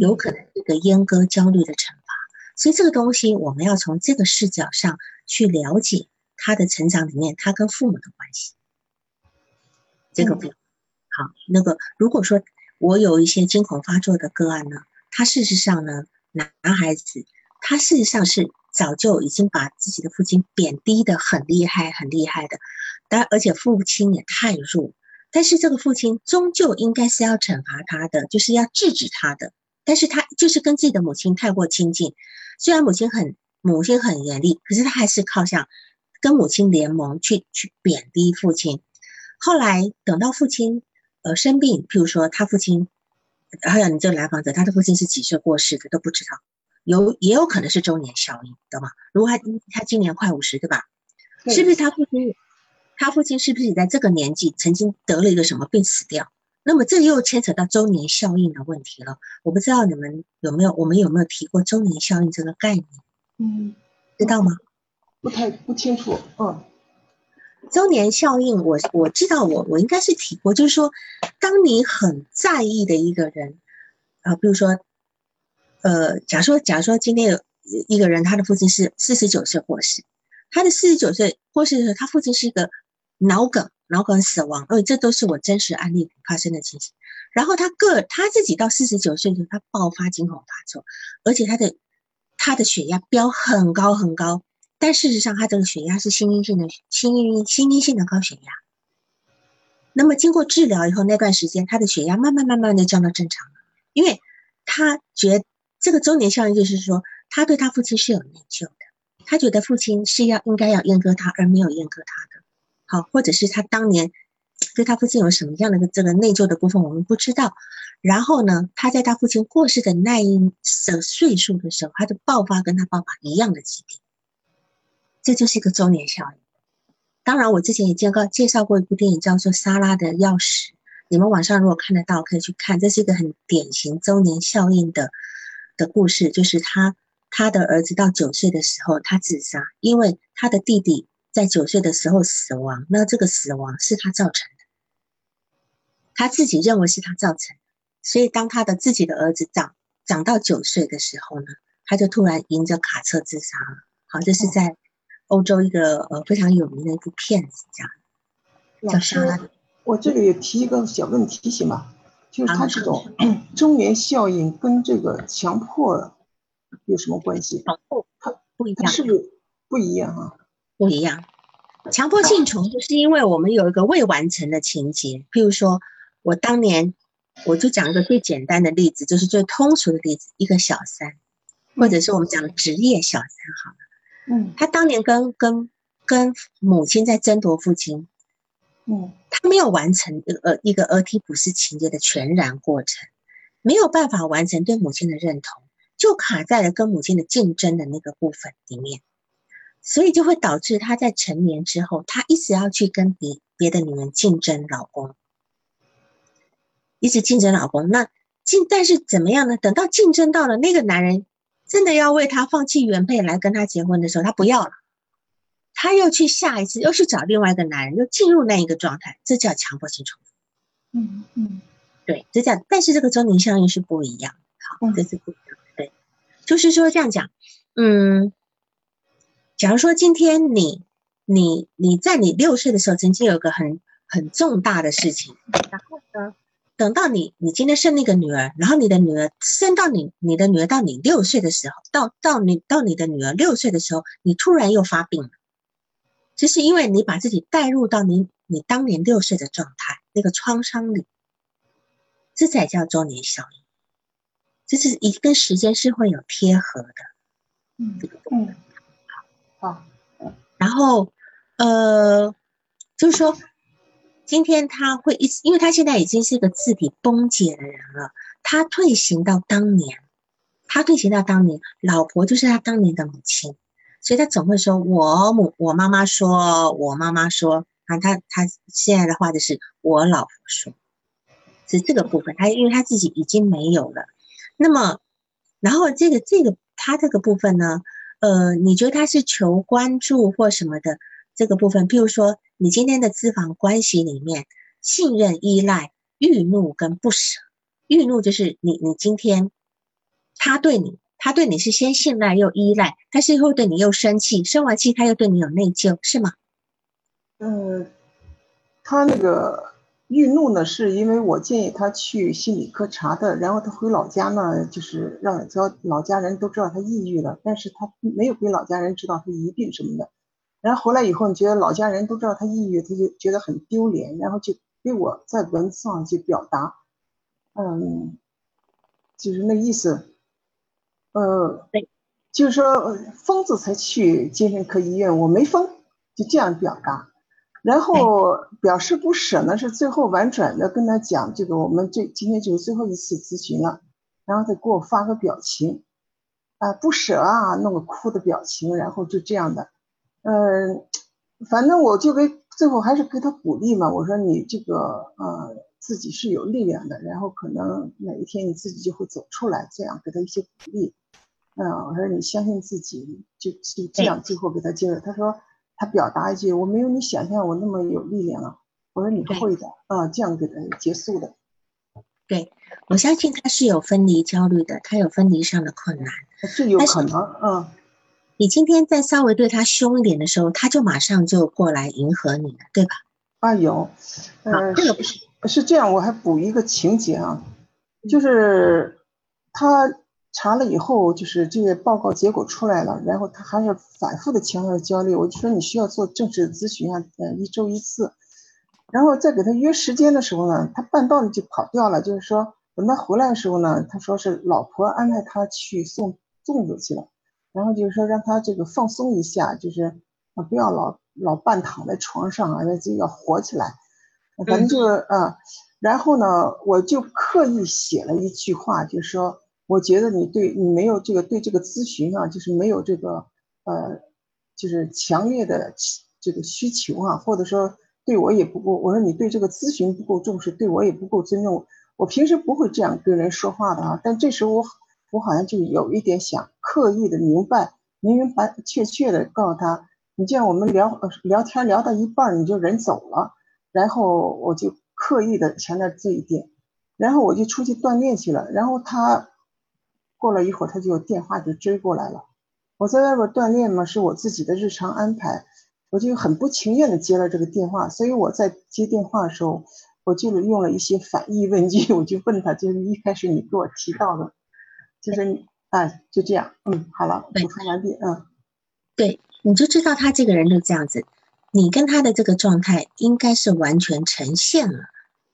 有可能是一个阉割焦虑的惩罚，所以这个东西我们要从这个视角上去了解他的成长里面，他跟父母的关系。这个不好。那个如果说我有一些惊恐发作的个案呢，他事实上呢，男孩子他事实上是早就已经把自己的父亲贬低的很厉害很厉害的，但而且父亲也太弱，但是这个父亲终究应该是要惩罚他的，就是要制止他的。但是他就是跟自己的母亲太过亲近，虽然母亲很母亲很严厉，可是他还是靠向跟母亲联盟去去贬低父亲。后来等到父亲呃生病，譬如说他父亲，还有你这个来访者，他的父亲是几岁过世的都不知道，有也有可能是周年效应，懂吗？如果他他今年快五十，对吧？是不是他父亲？他父亲是不是也在这个年纪曾经得了一个什么病死掉？那么这又牵扯到周年效应的问题了。我不知道你们有没有，我们有没有提过周年效应这个概念？嗯，知道吗？不太不清楚。嗯，周年效应，我我知道，我我应该是提过，就是说，当你很在意的一个人啊，比如说，呃，假如说，假如说今天有一个人，他的父亲是四十九岁过世，他的四十九岁过世的时候，他父亲是一个脑梗。脑梗死亡，而这都是我真实案例发生的情形。然后他个他自己到四十九岁的时候，他爆发惊恐发作，而且他的他的血压飙很高很高。但事实上，他这个血压是心因性的心因心因性的高血压。那么经过治疗以后，那段时间他的血压慢慢慢慢的降到正常了，因为他觉这个周年效应就是说，他对他父亲是有内疚的，他觉得父亲是要应该要阉割他，而没有阉割他的。好，或者是他当年对他父亲有什么样的这个内疚的部分，我们不知道。然后呢，他在他父亲过世的那一的岁数的时候，他就爆发跟他爸爸一样的疾病，这就是一个周年效应。当然，我之前也介绍介绍过一部电影，叫做《莎拉的钥匙》，你们网上如果看得到，可以去看。这是一个很典型周年效应的的故事，就是他他的儿子到九岁的时候，他自杀，因为他的弟弟。在九岁的时候死亡，那这个死亡是他造成的，他自己认为是他造成的，所以当他的自己的儿子长长到九岁的时候呢，他就突然迎着卡车自杀了。好，这是在欧洲一个呃非常有名的一部片子，这样叫莎拉。我这里提一个小问题行吗？就是他这种 (clears throat) 中年效应跟这个强迫有什么关系？强迫它不一样，是不是不一样啊？不一样，强迫性重就是因为我们有一个未完成的情节。譬如说，我当年我就讲一个最简单的例子，就是最通俗的例子，一个小三，或者是我们讲的职业小三，好了，嗯，他当年跟跟跟母亲在争夺父亲，嗯，他没有完成呃一个儿提普斯情节的全然过程，没有办法完成对母亲的认同，就卡在了跟母亲的竞争的那个部分里面。所以就会导致他在成年之后，他一直要去跟别别的女人竞争老公，一直竞争老公。那竞但是怎么样呢？等到竞争到了那个男人真的要为他放弃原配来跟他结婚的时候，他不要了，他又去下一次又去找另外一个男人，又进入那一个状态，这叫强迫性重复。嗯嗯，对，这叫但是这个周年效应是不一样。好，这是不一样。对，就是说这样讲，嗯。假如说今天你你你在你六岁的时候曾经有个很很重大的事情，然后呢，等到你你今天生那个女儿，然后你的女儿生到你你的女儿到你六岁的时候，到到你到你的女儿六岁的时候，你突然又发病了，这是因为你把自己带入到你你当年六岁的状态那个创伤里，这才叫周年效应，这是一跟时间是会有贴合的，嗯嗯。好然后，呃，就是说，今天他会一直，因为他现在已经是一个自体崩解的人了。他退行到当年，他退行到当年，老婆就是他当年的母亲，所以他总会说：“我母，我妈妈说，我妈妈说。”啊，他他现在的话就是我老婆说，是这个部分。他因为他自己已经没有了，那么，然后这个这个他这个部分呢？呃，你觉得他是求关注或什么的这个部分？譬如说，你今天的资访关系里面，信任、依赖、欲怒跟不舍。欲怒就是你，你今天他对你，他对你是先信赖又依赖，但是会对你又生气，生完气他又对你有内疚，是吗？嗯，他那个。郁怒呢，是因为我建议他去心理科查的，然后他回老家呢，就是让叫老家人都知道他抑郁了，但是他没有给老家人知道他疑病什么的。然后回来以后，你觉得老家人都知道他抑郁，他就觉得很丢脸，然后就给我在文字上去表达，嗯，就是那意思，呃，就是说疯子才去精神科医院，我没疯，就这样表达。然后表示不舍呢，是最后婉转的跟他讲，这个我们这今天就是最后一次咨询了，然后再给我发个表情，啊不舍啊，弄个哭的表情，然后就这样的，嗯，反正我就给最后还是给他鼓励嘛，我说你这个呃自己是有力量的，然后可能哪一天你自己就会走出来，这样给他一些鼓励，嗯，我说你相信自己，就就这样，最后给他接着，他说。他表达一句：“我没有你想象我那么有力量啊！”我说：“你会的啊，这样给他结束的。”对，我相信他是有分离焦虑的，他有分离上的困难，是有可能。嗯，你今天再稍微对他凶一点的时候，他就马上就过来迎合你了，对吧？啊，有。呃，这个不是是这样，我还补一个情节啊，就是他。查了以后，就是这个报告结果出来了，然后他还是反复的强调焦虑。我就说你需要做正式的咨询啊，呃，一周一次。然后再给他约时间的时候呢，他半道就跑掉了。就是说等他回来的时候呢，他说是老婆安排他去送粽子去了，然后就是说让他这个放松一下，就是啊不要老老半躺在床上啊，要要活起来。反正就是啊，然后呢，我就刻意写了一句话，就是说。我觉得你对你没有这个对这个咨询啊，就是没有这个呃，就是强烈的这个需求啊，或者说对我也不够。我说你对这个咨询不够重视，对我也不够尊重。我平时不会这样跟人说话的啊，但这时候我我好像就有一点想刻意的明白明明白确确的告诉他，你这样我们聊聊天聊到一半你就人走了，然后我就刻意的强调这一点，然后我就出去锻炼去了，然后他。过了一会儿，他就电话就追过来了。我在外边锻炼嘛，是我自己的日常安排，我就很不情愿的接了这个电话。所以我在接电话的时候，我就用了一些反义问句，我就问他，就是一开始你给我提到的，就是你啊，就这样，嗯，好了，补充完毕，嗯，对，你就知道他这个人就这样子，你跟他的这个状态应该是完全呈现了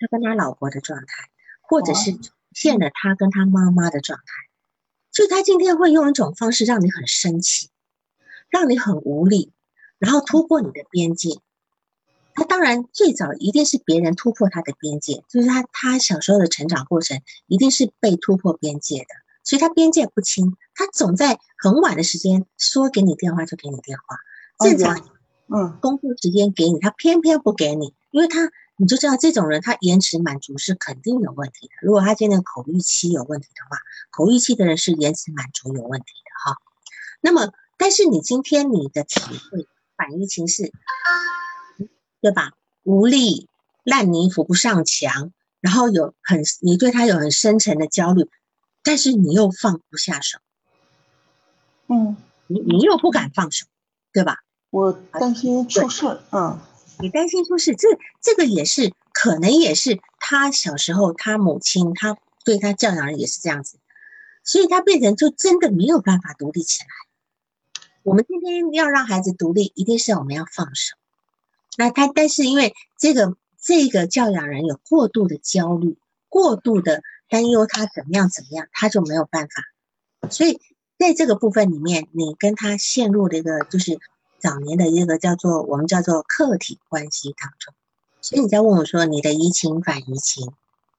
他跟他老婆的状态，或者是呈现了他跟他妈妈的状态。就他今天会用一种方式让你很生气，让你很无力，然后突破你的边界。他当然最早一定是别人突破他的边界，就是他他小时候的成长过程一定是被突破边界的，所以他边界不清。他总在很晚的时间说给你电话就给你电话，正常嗯工作时间给你，他偏偏不给你，因为他。你就知道这种人，他延迟满足是肯定有问题的。如果他今天口欲期有问题的话，口欲期的人是延迟满足有问题的哈。那么，但是你今天你的体会反应情是，对吧？无力、烂泥扶不上墙，然后有很你对他有很深沉的焦虑，但是你又放不下手，嗯，你你又不敢放手，对吧？我担心出事儿，嗯。你担心出事，这这个也是可能也是他小时候他母亲他对他教养也是这样子，所以他变成就真的没有办法独立起来。我们今天要让孩子独立，一定是我们要放手。那他但是因为这个这个教养人有过度的焦虑，过度的担忧他怎么样怎么样，他就没有办法。所以在这个部分里面，你跟他陷入了一个就是。早年的一个叫做我们叫做客体关系当中，所以你在问我说你的移情反移情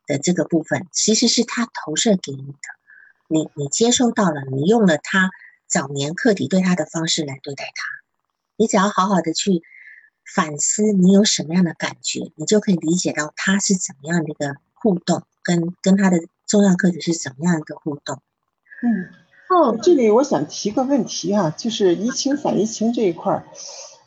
的这个部分，其实是他投射给你的，你你接收到了，你用了他早年客体对他的方式来对待他，你只要好好的去反思你有什么样的感觉，你就可以理解到他是怎么样的一个互动，跟跟他的重要客体是怎么样一个互动，嗯。哦，这里我想提个问题哈，就是移情反移情这一块儿，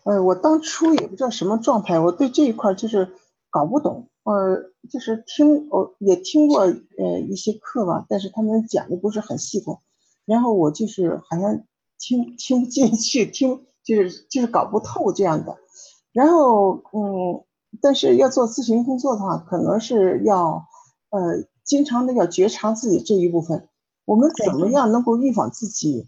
呃，我当初也不知道什么状态，我对这一块就是搞不懂，呃，就是听我也听过呃一些课吧，但是他们讲的不是很系统，然后我就是好像听听不进去，听就是就是搞不透这样的，然后嗯，但是要做咨询工作的话，可能是要呃经常的要觉察自己这一部分。我们怎么样能够预防自己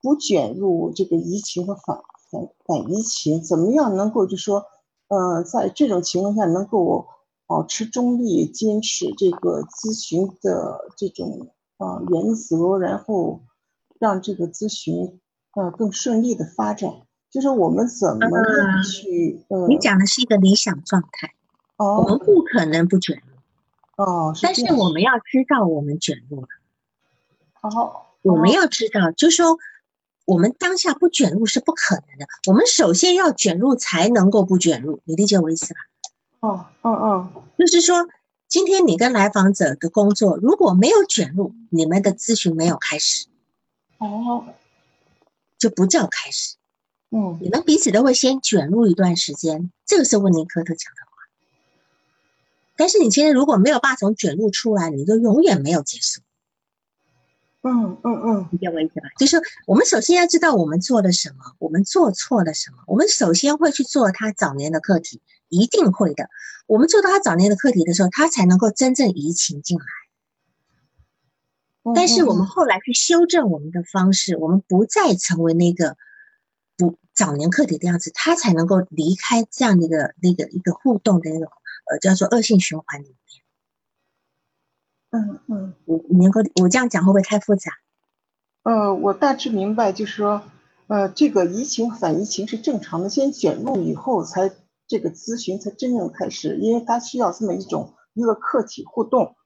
不卷入这个移情和反反反移情？怎么样能够就说，呃，在这种情况下能够保持中立，坚持这个咨询的这种啊原则，然后让这个咨询呃更顺利的发展？就是我们怎么样去呃，你讲的是一个理想状态，哦，我们不可能不卷入，哦，但是我们要知道我们卷入了，哦，我们要知道，就是说我们当下不卷入是不可能的，我们首先要卷入才能够不卷入，你理解我意思吧？哦，嗯嗯，就是说，今天你跟来访者的工作如果没有卷入，你们的咨询没有开始，哦，就不叫开始。嗯，你们彼此都会先卷入一段时间，这个是温尼科特讲的话。但是你今天如果没有办法从卷入出来，你就永远没有结束。嗯嗯嗯，理解我意思吧？就是我们首先要知道我们做了什么，我们做错了什么。我们首先会去做他早年的课题，一定会的。我们做到他早年的课题的时候，他才能够真正移情进来。但是我们后来去修正我们的方式，我们不再成为那个不早年课题的样子，他才能够离开这样的一个那个一个互动的那种呃叫做恶性循环里面。嗯嗯，我你能够我这样讲会不会太复杂？呃，我大致明白，就是说，呃，这个移情反移情是正常的，先卷入以后才这个咨询才真正开始，因为他需要这么一种一个客体互动。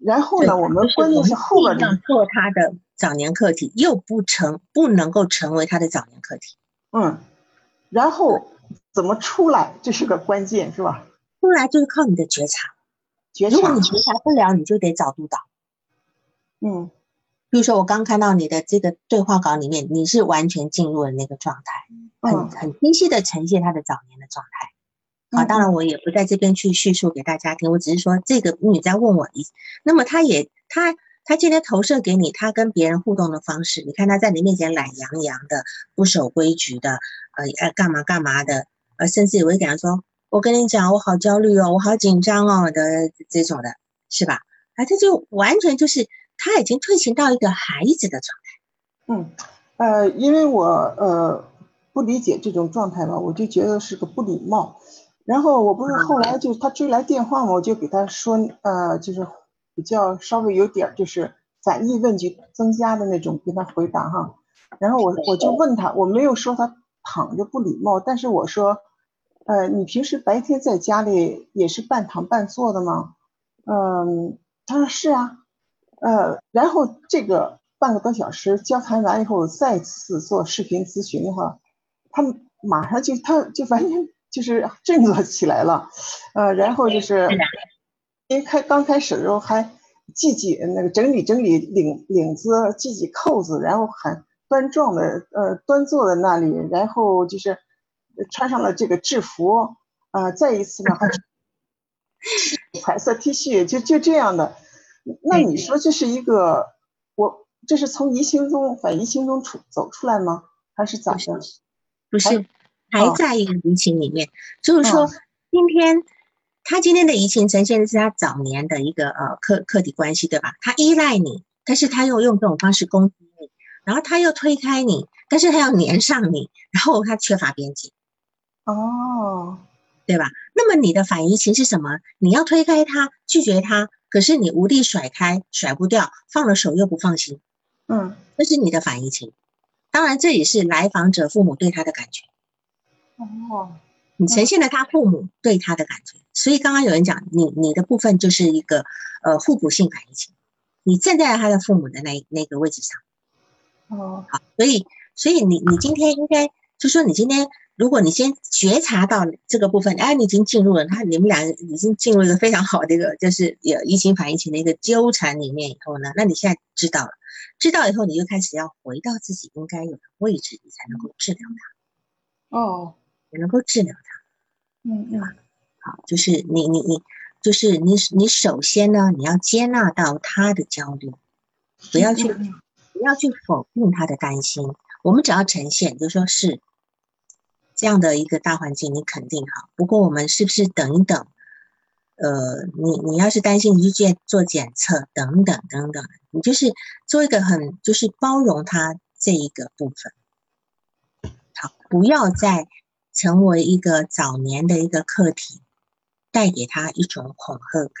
然后呢，我们关键是后边的做他的早年课题，又不成不能够成为他的早年课题。嗯，然后怎么出来，这是个关键，是吧？出来就是靠你的觉察。觉察。如果你觉察不了，你就得找督导。嗯，比如说我刚看到你的这个对话稿里面，你是完全进入了那个状态，很很清晰的呈现他的早年的状态。啊，当然我也不在这边去叙述给大家听，我只是说这个你在问我一，那么他也他他今天投射给你他跟别人互动的方式，你看他在你面前懒洋洋的，不守规矩的，呃呃干嘛干嘛的，呃甚至也会讲说，我跟你讲我好焦虑哦，我好紧张哦的这种的，是吧？啊，这就完全就是他已经退行到一个孩子的状态。嗯，呃，因为我呃不理解这种状态吧，我就觉得是个不礼貌。然后我不是后来就他追来电话嘛，我就给他说，呃，就是比较稍微有点就是反义问句增加的那种给他回答哈。然后我我就问他，我没有说他躺着不礼貌，但是我说，呃，你平时白天在家里也是半躺半坐的吗？嗯，他说是啊，呃，然后这个半个多小时交谈完以后，再次做视频咨询的话，他马上就他就完全。就是振作起来了，呃，然后就是，因为开刚开始的时候还系系那个整理整理领领子，系系扣子，然后很端庄的呃端坐在那里，然后就是穿上了这个制服，呃，再一次呢还是 (laughs) 彩色 T 恤，就就这样的。那你说这是一个我这是从移情中反移情中出走出来吗？还是咋的？不是。还在一个疫情里面，就是说，今天他今天的移情呈现的是他早年的一个呃客客体关系，对吧？他依赖你，但是他又用这种方式攻击你，然后他又推开你，但是他要粘上你，然后他缺乏边界，哦，对吧？那么你的反移情是什么？你要推开他，拒绝他，可是你无力甩开，甩不掉，放了手又不放心，嗯，这是你的反移情。当然，这也是来访者父母对他的感觉。哦，你呈现了他父母对他的感觉，所以刚刚有人讲你你的部分就是一个呃互补性反应情，你站在了他的父母的那那个位置上，哦，好，所以所以你你今天应该就说你今天如果你先觉察到这个部分，哎，你已经进入了他你们俩已经进入一个非常好的一个就是有移情反应情的一个纠缠里面以后呢，那你现在知道了，知道以后你就开始要回到自己应该有的位置，你才能够治疗它，哦。也能够治疗它，嗯嗯，好，就是你你你，就是你你首先呢，你要接纳到他的焦虑，不要去不要去否定他的担心。我们只要呈现，就说是这样的一个大环境，你肯定好。不过我们是不是等一等？呃，你你要是担心，你就去做做检测，等等等等，你就是做一个很就是包容他这一个部分。好，不要再。成为一个早年的一个课题，带给他一种恐吓感。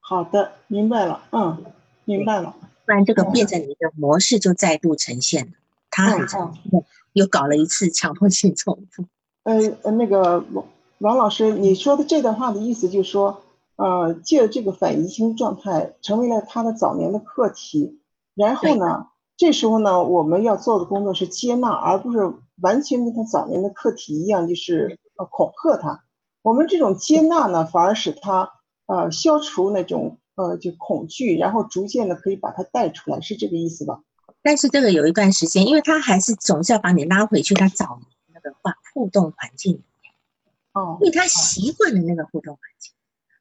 好的，明白了，嗯，明白了。不然这个变成你的模式就再度呈现了。他很常，又搞了一次强迫性重复。呃呃，那个王王老师，你说的这段话的意思就是说，呃，借这个反移情状态成为了他的早年的课题，然后呢，这时候呢，我们要做的工作是接纳，而不是完全跟他早年的课题一样，就是呃恐吓他。我们这种接纳呢，反而使他呃消除那种呃就恐惧，然后逐渐的可以把他带出来，是这个意思吧？但是这个有一段时间，因为他还是总是要把你拉回去他早年那个环互动环境里面，哦，因为他习惯了那个互动环境，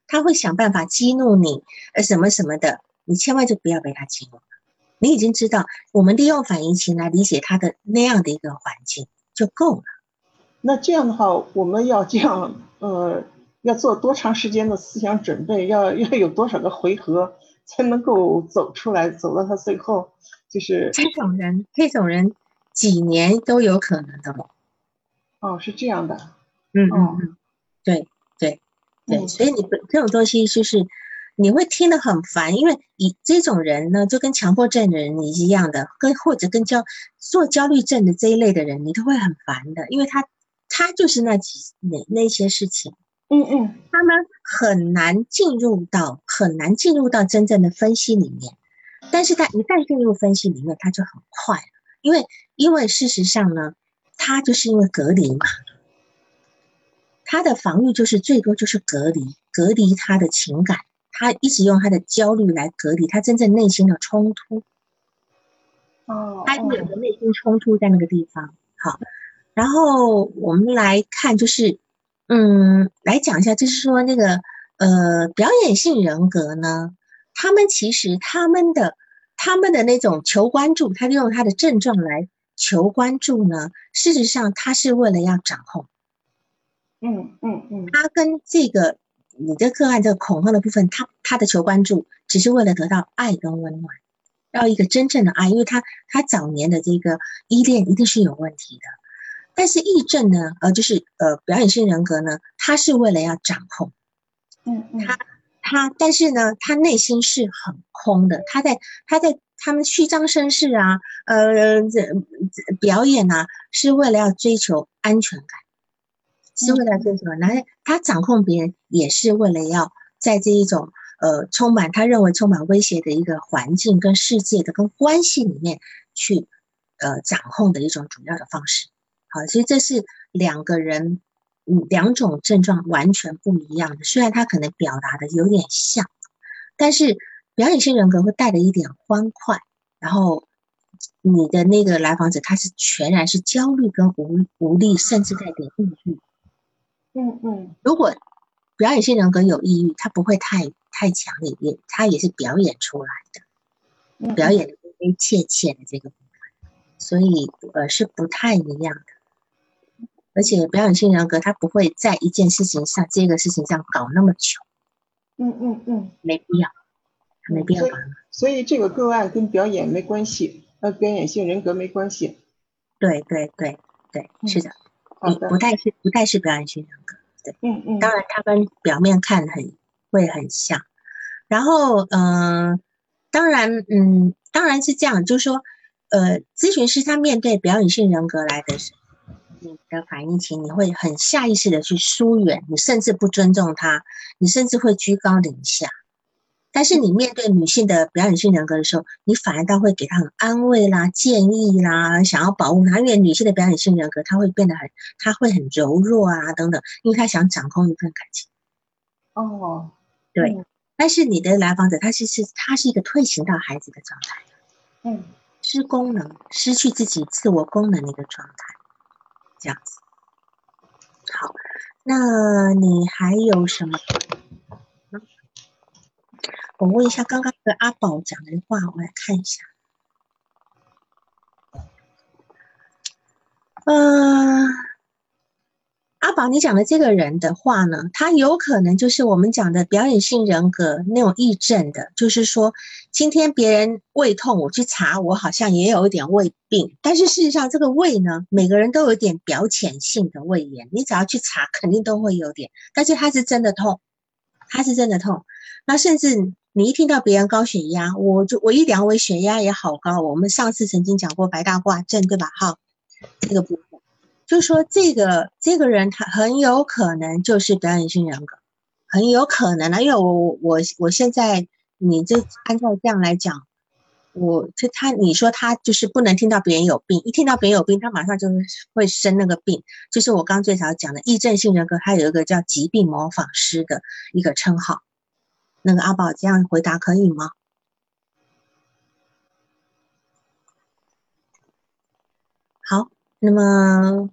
他会想办法激怒你，呃什么什么的，你千万就不要被他激怒了。你已经知道，我们利用反应情来理解他的那样的一个环境就够了。那这样的话，我们要这样呃，要做多长时间的思想准备？要要有多少个回合才能够走出来，走到他最后？就是这种人，这种人几年都有可能的了。哦，是这样的。嗯嗯嗯，对对对，所以你这种东西就是你会听得很烦，因为以这种人呢，就跟强迫症的人你一样的，跟或者跟焦做焦虑症的这一类的人，你都会很烦的，因为他他就是那几那那些事情。嗯嗯，他们很难进入到很难进入到真正的分析里面。但是他一旦进入分析里面，他就很快了，因为因为事实上呢，他就是因为隔离嘛，他的防御就是最多就是隔离，隔离他的情感，他一直用他的焦虑来隔离他真正内心的冲突。哦，他有个内心冲突在那个地方。好，然后我们来看，就是嗯，来讲一下，就是说那个呃，表演性人格呢。他们其实他们的他们的那种求关注，他利用他的症状来求关注呢。事实上，他是为了要掌控。嗯嗯嗯。他跟这个你的个案这个恐慌的部分，他他的求关注只是为了得到爱跟温暖，要一个真正的爱，因为他他早年的这个依恋一定是有问题的。但是癔症呢，呃，就是呃表演性人格呢，他是为了要掌控。嗯嗯。他。他，但是呢，他内心是很空的。他在他在他们虚张声势啊，呃，这表演啊，是为了要追求安全感，是为了追求。然后他掌控别人，也是为了要在这一种呃充满他认为充满威胁的一个环境跟世界的跟关系里面去呃掌控的一种主要的方式。好，所以这是两个人。嗯，两种症状完全不一样的，虽然他可能表达的有点像，但是表演性人格会带着一点欢快，然后你的那个来访者他是全然是焦虑跟无无力，甚至带点抑郁。嗯嗯，如果表演性人格有抑郁，他不会太太强烈，也他也是表演出来的，表演的悲悲切切的这个部分，所以呃是不太一样的。而且表演性人格他不会在一件事情上、这个事情上搞那么久。嗯嗯嗯，没必要，没必要搞。所以这个个案跟表演没关系，呃表演性人格没关系。对对对对，是的，你不太是不太是表演性人格。对，嗯嗯。当然，他跟表面看很会很像。然后，嗯，当然，嗯，当然是这样，就是说，呃，咨询师他面对表演性人格来的时候。你的反应情，你会很下意识的去疏远，你甚至不尊重他，你甚至会居高临下。但是你面对女性的表演性人格的时候，你反而倒会给她很安慰啦、建议啦，想要保护她。因为女性的表演性人格，她会变得很，她会很柔弱啊等等，因为她想掌控一份感情。哦，对。但是你的来访者，他其实他是一个退行到孩子的状态，嗯，失功能、失去自己自我功能的一个状态。这样子，好，那你还有什么？我问一下刚刚的阿宝讲的话，我来看一下。嗯。阿宝，你讲的这个人的话呢，他有可能就是我们讲的表演性人格那种癔症的，就是说，今天别人胃痛，我去查，我好像也有一点胃病，但是事实上这个胃呢，每个人都有点表浅性的胃炎，你只要去查，肯定都会有点，但是他是真的痛，他是真的痛，那甚至你一听到别人高血压，我就我一量，我血压也好高，我们上次曾经讲过白大褂症，对吧？哈。这个部分，就是说这个这个人他很有可能就是表演性人格，很有可能啊，因为我我我我现在你就按照这样来讲。我他他你说他就是不能听到别人有病，一听到别人有病，他马上就会生那个病。就是我刚最早讲的癔症性人格，他有一个叫疾病模仿师的一个称号。那个阿宝这样回答可以吗？好，那么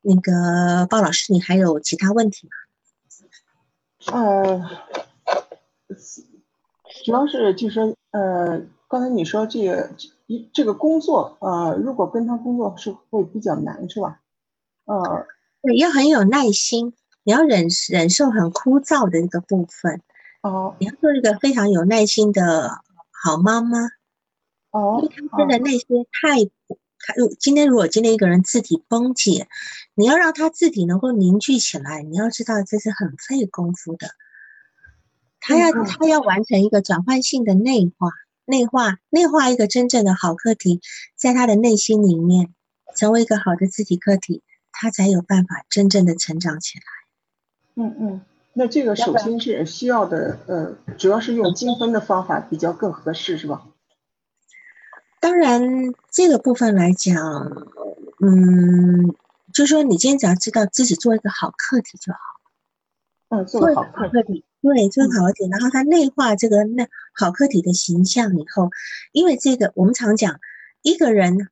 那个鲍老师，你还有其他问题吗？呃，主要是就是呃。刚才你说这个一这个工作，呃，如果跟他工作是会比较难，是吧？呃，对，要很有耐心，你要忍忍受很枯燥的一个部分。哦，你要做一个非常有耐心的好妈妈。哦，因为他真的内心太，他如今天如果今天一个人字体崩解，你要让他字体能够凝聚起来，你要知道这是很费功夫的。他要他要完成一个转换性的内化。内化内化一个真正的好课题，在他的内心里面成为一个好的自己课题，他才有办法真正的成长起来。嗯嗯，那这个首先是需要的，呃，主要是用精分的方法比较更合适，是吧？当然，这个部分来讲，嗯，就说你今天只要知道自己做一个好课题就好。嗯，做好课题。对，做好一点，然后他内化这个那好客体的形象以后，因为这个我们常讲一个人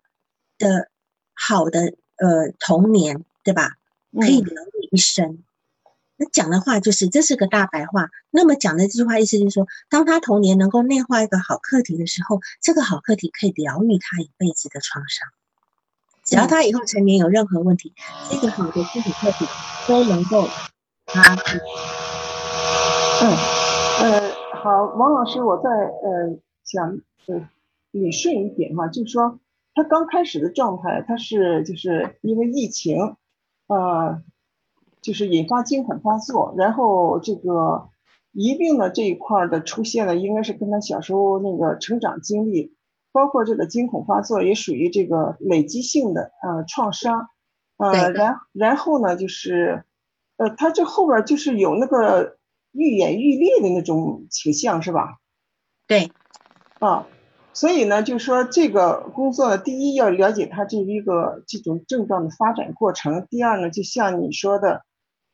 的好的呃童年，对吧？可以疗愈一生。那讲的话就是这是个大白话。那么讲的这句话意思就是说，当他童年能够内化一个好客体的时候，这个好客体可以疗愈他一辈子的创伤。只要他以后成年有任何问题，这个好的自体客体都能够他。嗯，呃，好，王老师，我再呃想呃理顺一点哈，就是说他刚开始的状态，他是就是因为疫情，呃，就是引发惊恐发作，然后这个疑病的这一块的出现呢，应该是跟他小时候那个成长经历，包括这个惊恐发作也属于这个累积性的呃创伤，呃，然然后呢就是呃他这后边就是有那个。愈演愈烈的那种倾向是吧？对，啊，所以呢，就是说这个工作呢，第一要了解他这一个这种症状的发展过程，第二呢，就像你说的，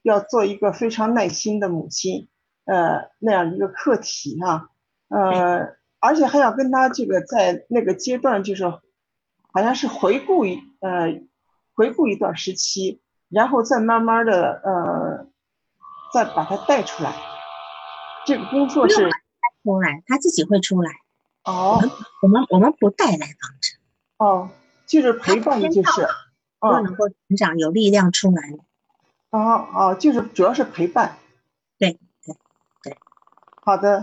要做一个非常耐心的母亲，呃，那样一个课题哈，呃，而且还要跟他这个在那个阶段，就是好像是回顾一呃回顾一段时期，然后再慢慢的呃。再把它带出来，这个工作是带出来，他自己会出来。哦，我们我们不带来帮着。哦，就是陪伴，就是，哦能够成长，有力量出来。哦哦，就是主要是陪伴。对对对，好的，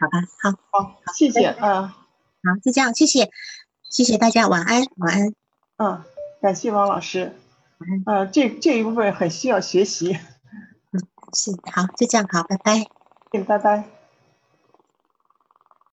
好吧，好，好，谢谢啊，好，就这样，谢谢，谢谢大家，晚安，晚安。嗯，感谢王老师。嗯，这这一部分很需要学习。嗯是好，就这样好，拜拜。嗯，拜拜。